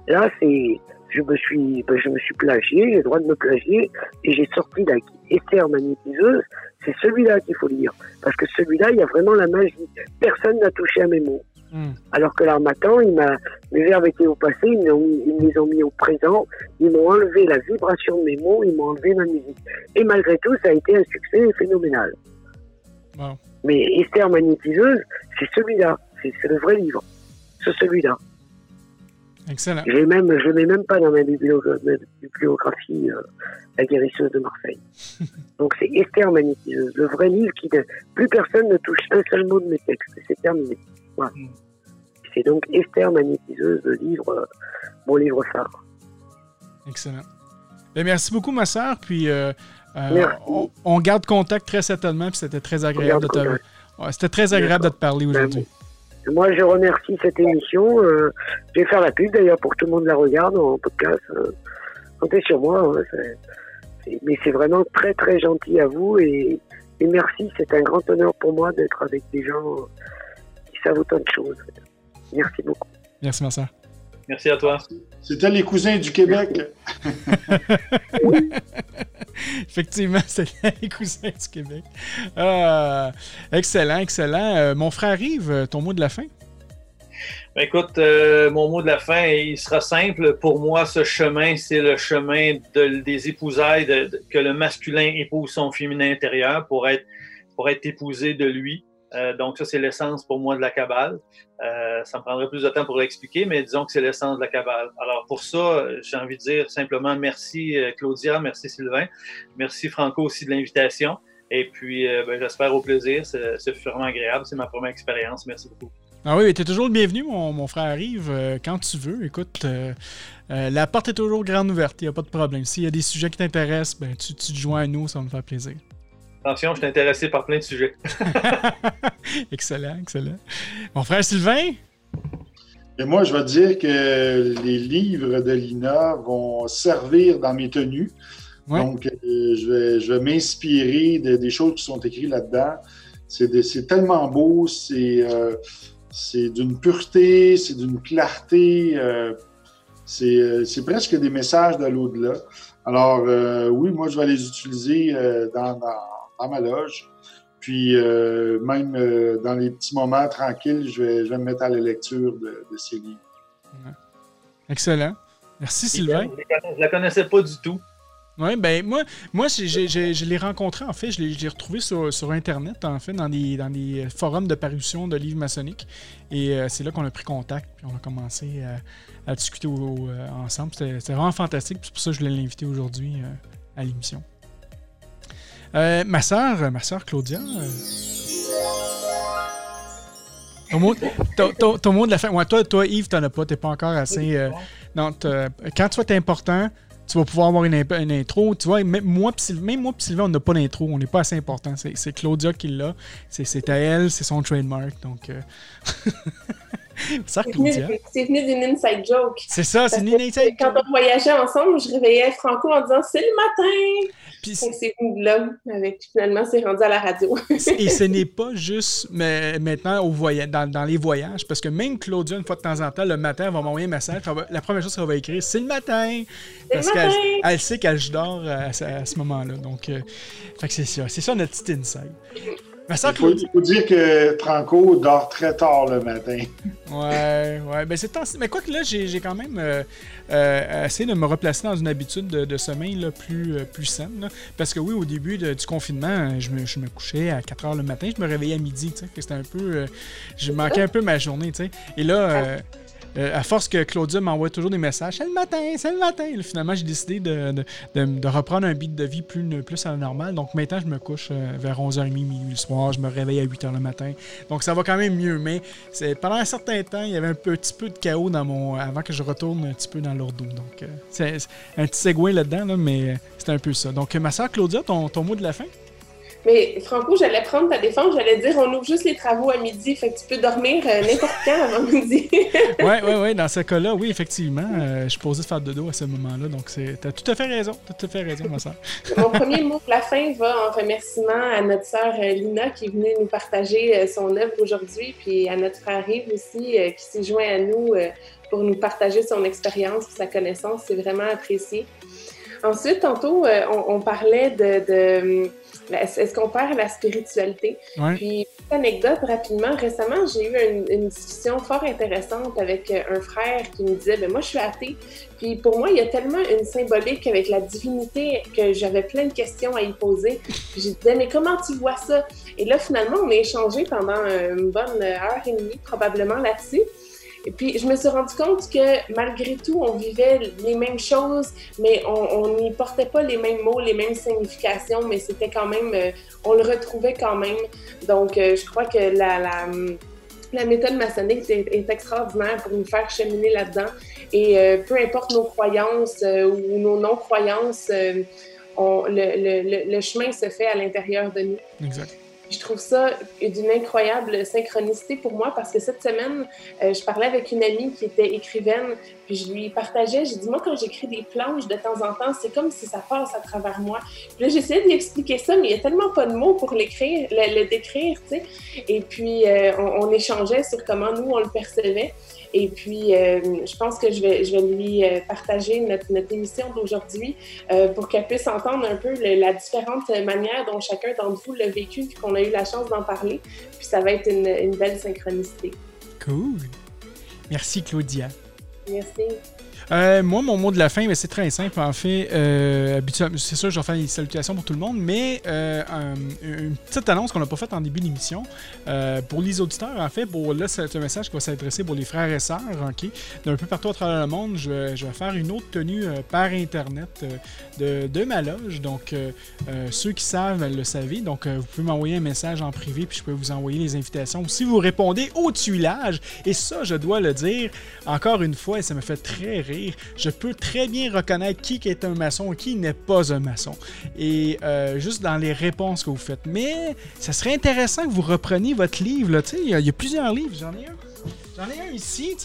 Là, c'est, je me suis, ben, je me suis plagié, j'ai le droit de me plagier, et j'ai sorti la Esther magnétiseuse. C'est celui-là qu'il faut lire, parce que celui-là, il y a vraiment la magie. Personne n'a touché à mes mots. Hmm. Alors que l'armatan, il m'a, mes verbes étaient au passé, ils, me les ont mis au présent, ils m'ont enlevé la vibration de mes mots, ils m'ont enlevé ma musique. Et malgré tout, ça a été un succès phénoménal. Wow. Mais Esther magnétiseuse, c'est celui-là, c'est, le vrai livre. C'est celui-là. Excellent. Je même, je l'ai même pas dans ma bibliographie, ma bibliographie euh, La guérisseuse de Marseille. Donc c'est Esther magnétiseuse, le vrai livre qui ne, plus personne ne touche un seul mot de mes textes. C'est terminé. Voilà. C'est donc Esther magnétiseuse, le livre, euh, mon livre phare. Excellent. Ben, merci beaucoup, ma sœur. Puis, euh, on, on garde contact très certainement. Puis, c'était très agréable de te. c'était très agréable de te parler aujourd'hui. Moi, je remercie cette émission. euh, je vais faire la pub d'ailleurs pour que tout le monde la regarde en podcast. euh, comptez sur moi. hein, mais c'est vraiment très très gentil à vous et, et merci. C'est un grand honneur pour moi d'être avec des gens qui savent autant de choses. Merci beaucoup. Merci, ma sœur. Merci à toi. C'était les cousins du Québec. Effectivement, c'est les cousins du Québec. Ah, excellent, excellent. Euh, mon frère Yves, euh, ton mot de la fin? Ben, écoute, euh, mon mot de la fin, il sera simple. Pour moi, ce chemin, c'est le chemin de- des épousailles, de- de- que le masculin épouse son féminin intérieur pour être, pour être épousé de lui. Euh, donc, ça, c'est l'essence pour moi de la cabale. Euh, ça me prendrait plus de temps pour l'expliquer, mais disons que c'est l'essence de la cabale. Alors, pour ça, j'ai envie de dire simplement merci euh, Claudia, merci Sylvain, merci Franco aussi de l'invitation. Et puis, ben, j'espère au plaisir. C'est vraiment agréable. C'est ma première expérience. Merci beaucoup. Ah oui, tu es toujours le bienvenu, mon, mon frère euh, quand tu veux. Écoute, la porte est toujours grande ouverte, il n'y a pas de problème. S'il y a des sujets qui t'intéressent, ben, tu, tu te joins à nous, ça va me faire plaisir. Attention, je suis intéressé par plein de sujets. excellent, excellent. Mon frère Sylvain? Et moi, je vais dire que les livres de Lina vont servir dans mes tenues. Ouais. Donc, euh, je vais, je vais m'inspirer de- des choses qui sont écrites là-dedans. C'est tellement beau, c'est euh, c'est d'une pureté, c'est d'une clarté. euh, c'est euh, c'est presque des messages de l'au-delà. Alors, euh, oui, moi, je vais les utiliser euh, dans, dans- dans ma loge. Puis, euh, même euh, dans les petits moments tranquilles, je vais, je vais me mettre à la lecture de, de ces livres. Excellent. Merci Sylvain. Je ne la connaissais pas du tout. Oui, ben moi, moi je l'ai rencontré, en fait, je l'ai retrouvé sur, sur Internet, en fait, dans des, dans des forums de parution de livres maçonniques. Et euh, c'est là qu'on a pris contact, puis on a commencé à, à discuter au- au- euh, ensemble. C'était vraiment fantastique, puis c'est pour ça que je voulais l'inviter aujourd'hui euh, à l'émission. Euh, ma sœur, ma sœur Claudia. euh, ton, mot, ton- ton- ton mot de la fin. Ouais, toi, toi, Yves, t'en as pas. T'es pas encore assez. euh, non, quand tu vas être important, tu vas pouvoir avoir une, intro. Tu vois, même moi, même moi Sylvain, on n'a pas d'intro. On n'est pas assez important. C'est Claudia qui l'a. C'est- C'est à elle, c'est son trademark. Donc, euh... C'est venu, d'une inside joke. C'est ça, c'est une inside Quand on voyageait ensemble, je réveillais Franco en disant c'est le matin. Puis c'est là. Avec, finalement, c'est rendu à la radio. Et ce n'est pas juste mais, maintenant au voya- dans, dans les voyages, parce que même Claudia, une fois de temps en temps, le matin, elle va m'envoyer un message. va- la première chose qu'elle va écrire, c'est le matin. Parce le qu'elle sait qu'elle dort à, ce- à ce moment-là. Donc, euh, c'est ça. C'est ça notre petit inside. Il faut, Claudia. il faut dire que Franco dort très tard le matin. Ouais, ouais. Ben, c'est temps- Mais quoi que là, j'ai j'ai quand même euh, euh, essayé de me replacer dans une habitude de, de sommeil là, plus, euh, plus saine. là. Parce que oui, au début de- du confinement, je me, je me couchais à 4 h le matin, je me réveillais à midi. tu sais. Fait que C'était un peu. euh, je manquais un peu ma journée. tu sais. Et là. Euh, à force que Claudia m'envoie toujours des messages, c'est le matin, c'est le matin. Finalement, j'ai décidé de, reprendre un beat de vie plus, à la normale. Donc maintenant, je me couche euh, vers 11h30, minuit le soir. Je me réveille à 8h le matin. Donc ça va quand même mieux. Mais pendant un certain temps, il y avait un petit peu de chaos dans mon, avant que je retourne un petit peu dans l'ordo. Donc euh, c'est un petit segway là-dedans, là, mais c'est un peu ça. Donc ma soeur Claudia, ton mot de la fin? Mais Franco, j'allais prendre ta défense, j'allais dire on ouvre juste les travaux à midi, fait que tu peux dormir euh, n'importe quand avant midi. oui, oui, oui. Dans ce cas-là, oui, effectivement. Euh, je suis posé de faire de dos à ce moment-là. Donc, tu as tout à fait raison. As tout à fait raison, ma soeur. Mon premier mot pour la fin va en remerciement à notre sœur euh, Lina qui est venue nous partager son œuvre aujourd'hui, puis à notre frère Yves aussi qui s'est joint à nous pour nous partager son expérience sa connaissance. C'est vraiment apprécié. Ensuite, tantôt, on, parlait de est-ce qu'on perd la spiritualité? Puis, petite anecdote rapidement, récemment, j'ai eu une, discussion fort intéressante avec euh, un frère qui me disait, ben moi, je suis athée. Puis pour moi, il y a tellement une symbolique avec la divinité que j'avais plein de questions à y poser. Puis je disais, mais comment tu vois ça? Et là, finalement, on a échangé pendant une bonne heure et demie, probablement là-dessus. Et puis, je me suis rendu compte que malgré tout, on vivait les mêmes choses, mais on n'y portait pas les mêmes mots, les mêmes significations, mais c'était quand même, euh, on le retrouvait quand même. Donc, euh, je crois que la, la méthode maçonnique est, extraordinaire pour nous faire cheminer là-dedans. Et euh, peu importe nos croyances ou nos non-croyances, le, chemin se fait à l'intérieur de nous. Exact. Je trouve ça d'une incroyable synchronicité pour moi parce que cette semaine, euh, je parlais avec une amie qui était écrivaine, puis je lui partageais, j'ai dit, moi, quand j'écris des planches de temps en temps, c'est comme si ça passe à travers moi. Puis là, j'essayais de lui expliquer ça, mais il n'y a tellement pas de mots pour l'écrire, le, décrire, tu sais. Et puis, euh, on, on, échangeait sur comment nous, on le percevait. Et puis, euh, je pense que je vais, je vais lui euh, partager notre, notre émission d'aujourd'hui euh, pour qu'elle puisse entendre un peu la différente manière dont chacun d'entre vous l'a vécu puis qu'on a eu la chance d'en parler. Puis ça va être une, une belle synchronicité. Cool. Merci, Claudia. Merci. Euh, moi, mon mot de la fin, c'est très simple. En fait, euh, c'est sûr, je vais faire les salutations pour tout le monde, mais euh, une petite annonce qu'on n'a pas faite en début d'émission. pour les auditeurs, en fait, pour là, c'est un message qui va s'adresser pour les frères et sœurs, ok, d'un peu partout à travers le monde. Je vais, faire une autre tenue par Internet de, ma loge. Donc, ceux qui savent, le savez. Donc, vous pouvez m'envoyer un message en privé, puis je peux vous envoyer les invitations. Si vous répondez au tuilage, et ça, je dois le dire, encore une fois, et ça me fait très rire je peux très bien reconnaître qui est un maçon et qui n'est pas un maçon. Et euh, juste dans les réponses que vous faites. Mais ça serait intéressant que vous repreniez votre livre. Il y, a plusieurs livres, j'en ai un. Ai ici,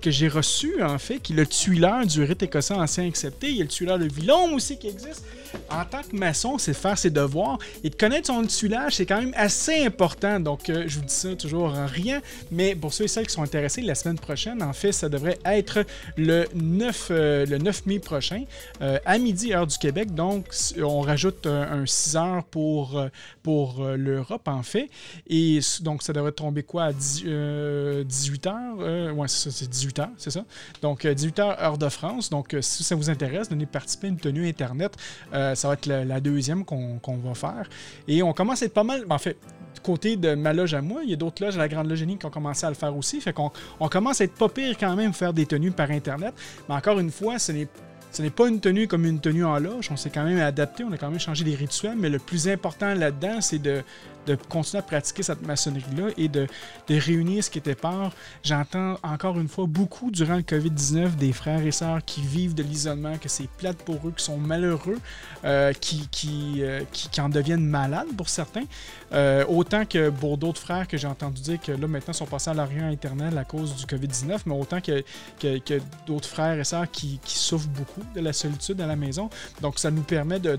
que j'ai reçu, en fait, qui est le tuileur du rite écossais ancien accepté. Il y a le tuileur de Villon aussi qui existe en tant que maçon, c'est de faire ses devoirs et de connaître son tuilage, c'est quand même assez important. Donc, euh, je vous dis ça toujours en rien, mais pour ceux et celles qui sont intéressés, la semaine prochaine, en fait, ça devrait être le 9, euh, le 9 mai prochain, euh, à midi, heure du Québec. Donc, on rajoute un, 6 heures pour, pour l'Europe, en fait. Et donc, ça devrait tomber quoi à 18 heures Ouais, c'est ça, c'est 18 heures, c'est ça. Donc, 18 heures, heure de France. Donc, si ça vous intéresse, venez participer à une tenue Internet. Euh, ça va être la, deuxième qu'on va faire. Et on commence à être pas mal. En fait, côté de ma loge à moi, il y a d'autres loges à la Grande Loge qui ont commencé à le faire aussi. Fait qu'on on commence à être pas pire quand même faire des tenues par Internet. Mais encore une fois, ce n'est ce n'est pas une tenue comme une tenue en loge. On s'est quand même adapté, on a quand même changé les rituels, mais le plus important là-dedans, c'est de, de continuer à pratiquer cette maçonnerie-là et de, de, réunir ce qui était part. J'entends encore une fois beaucoup durant le COVID-19 des frères et sœurs qui vivent de l'isolement, que c'est plate pour eux, qui sont malheureux, euh, qui, euh, qui, qui, en deviennent malades pour certains. Euh, autant que pour d'autres frères que j'ai entendu dire que là maintenant sont passés à l'Orient interne à cause du COVID-19, mais autant que, que, que d'autres frères et sœurs qui, qui, souffrent beaucoup de la solitude à la maison. Donc ça nous permet de,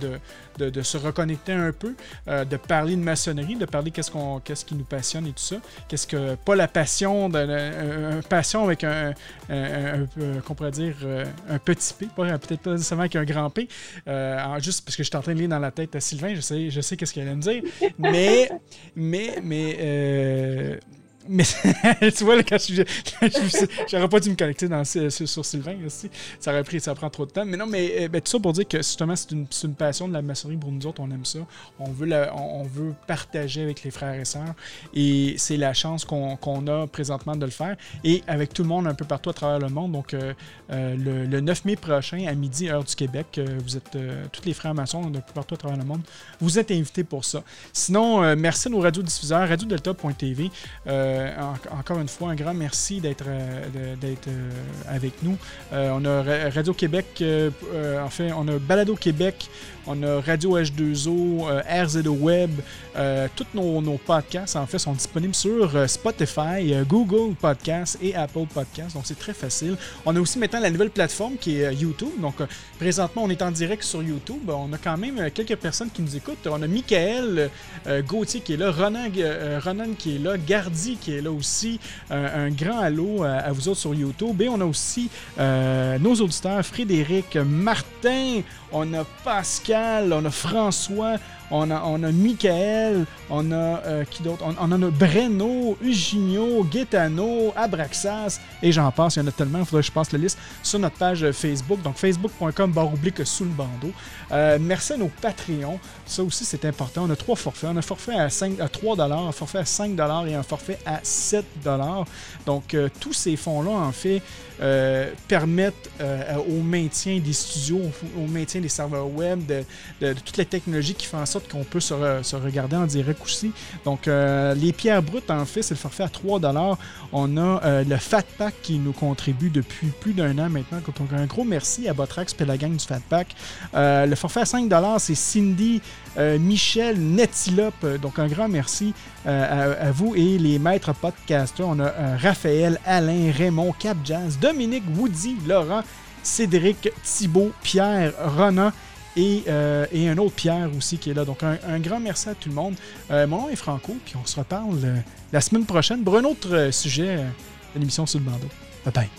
de, de, se reconnecter un peu, de parler de maçonnerie, de parler qu'est-ce qu'on qu'est-ce qui nous passionne et tout ça. Qu'est-ce que pas la passion de passion avec un, un, qu'on pourrait dire un petit P, peut-être pas nécessairement avec un grand P, juste parce que je suis en train de lire dans la tête à Sylvain, je sais je sais qu'est-ce qu'elle allait me dire, mais mais mais euh, mais tu vois, quand je, j'aurais pas dû me connecter dans, sur, Sylvain aussi. Ça aurait pris, ça prend trop de temps. Mais non, mais euh, ben, tout ça pour dire que justement, c'est une, passion de la maçonnerie pour nous autres. On aime ça. On veut, partager avec les frères et sœurs. Et c'est la chance qu'on, a présentement de le faire. Et avec tout le monde un peu partout à travers le monde. Donc, euh, euh, le, le, 9 mai prochain, à midi, heure du Québec, vous êtes tous les frères maçons peu partout à travers le monde. Vous êtes invités pour ça. Sinon, merci à nos radiodiffuseurs, radiodelta.tv. en- encore une fois, un grand merci d'être euh, d'être euh, avec nous. Euh, on a Ra- Radio-Québec, euh, euh, en fait, on a Balado-Québec, on a Radio H2O, euh, RZO Web. Euh, tous nos, podcasts, en fait, sont disponibles sur euh, Spotify, Google Podcasts et Apple Podcasts. Donc, c'est très facile. On a aussi maintenant la nouvelle plateforme qui est YouTube. Donc, présentement, on est en direct sur YouTube. On a quand même quelques personnes qui nous écoutent. On a Michael Gauthier qui est là, Ronan, qui est là, Gardi qui est là aussi. Un grand allô à, à vous autres sur YouTube. Et on a aussi nos auditeurs, Frédéric, Martin, on a Pascal, on a François, on a, on a Michael, on a euh, qui d'autre? On, a Breno, Eugenio, Gaetano, Abraxas et j'en passe. Il y en a tellement, il faudrait que je passe la liste sur notre page euh, Facebook, donc facebook.com barre sous le bandeau. Euh, merci à nos Patreons. Ça aussi, c'est important. On a trois forfaits. On a un forfait à, 5, à 3 un forfait à 5 et un forfait à 7 Donc, euh, tous ces fonds-là, en fait, euh, permettent au maintien des studios, au, maintien des serveurs web, de, toutes les technologies qui font en sorte qu'on peut se, re- se regarder en direct aussi. Donc, les pierres brutes, en fait, c'est le forfait à 3 On a le Fat Pack qui nous contribue depuis plus d'un an maintenant. Donc, un gros merci à Botrax et la gang du Fat Pack forfait à 5 c'est Cindy, euh, Michel, Netilope. Euh, donc, un grand merci euh, à, vous et les maîtres podcasters. On a Raphaël, Alain, Raymond, Cap Jazz, Dominique, Woody, Laurent, Cédric, Thibault, Pierre, Ronan. Et, et, un autre Pierre aussi qui est là. Donc, un, grand merci à tout le monde. Mon nom est Franco, puis on se reparle la semaine prochaine pour un autre sujet de l'émission sur le bandeau. Bye bye.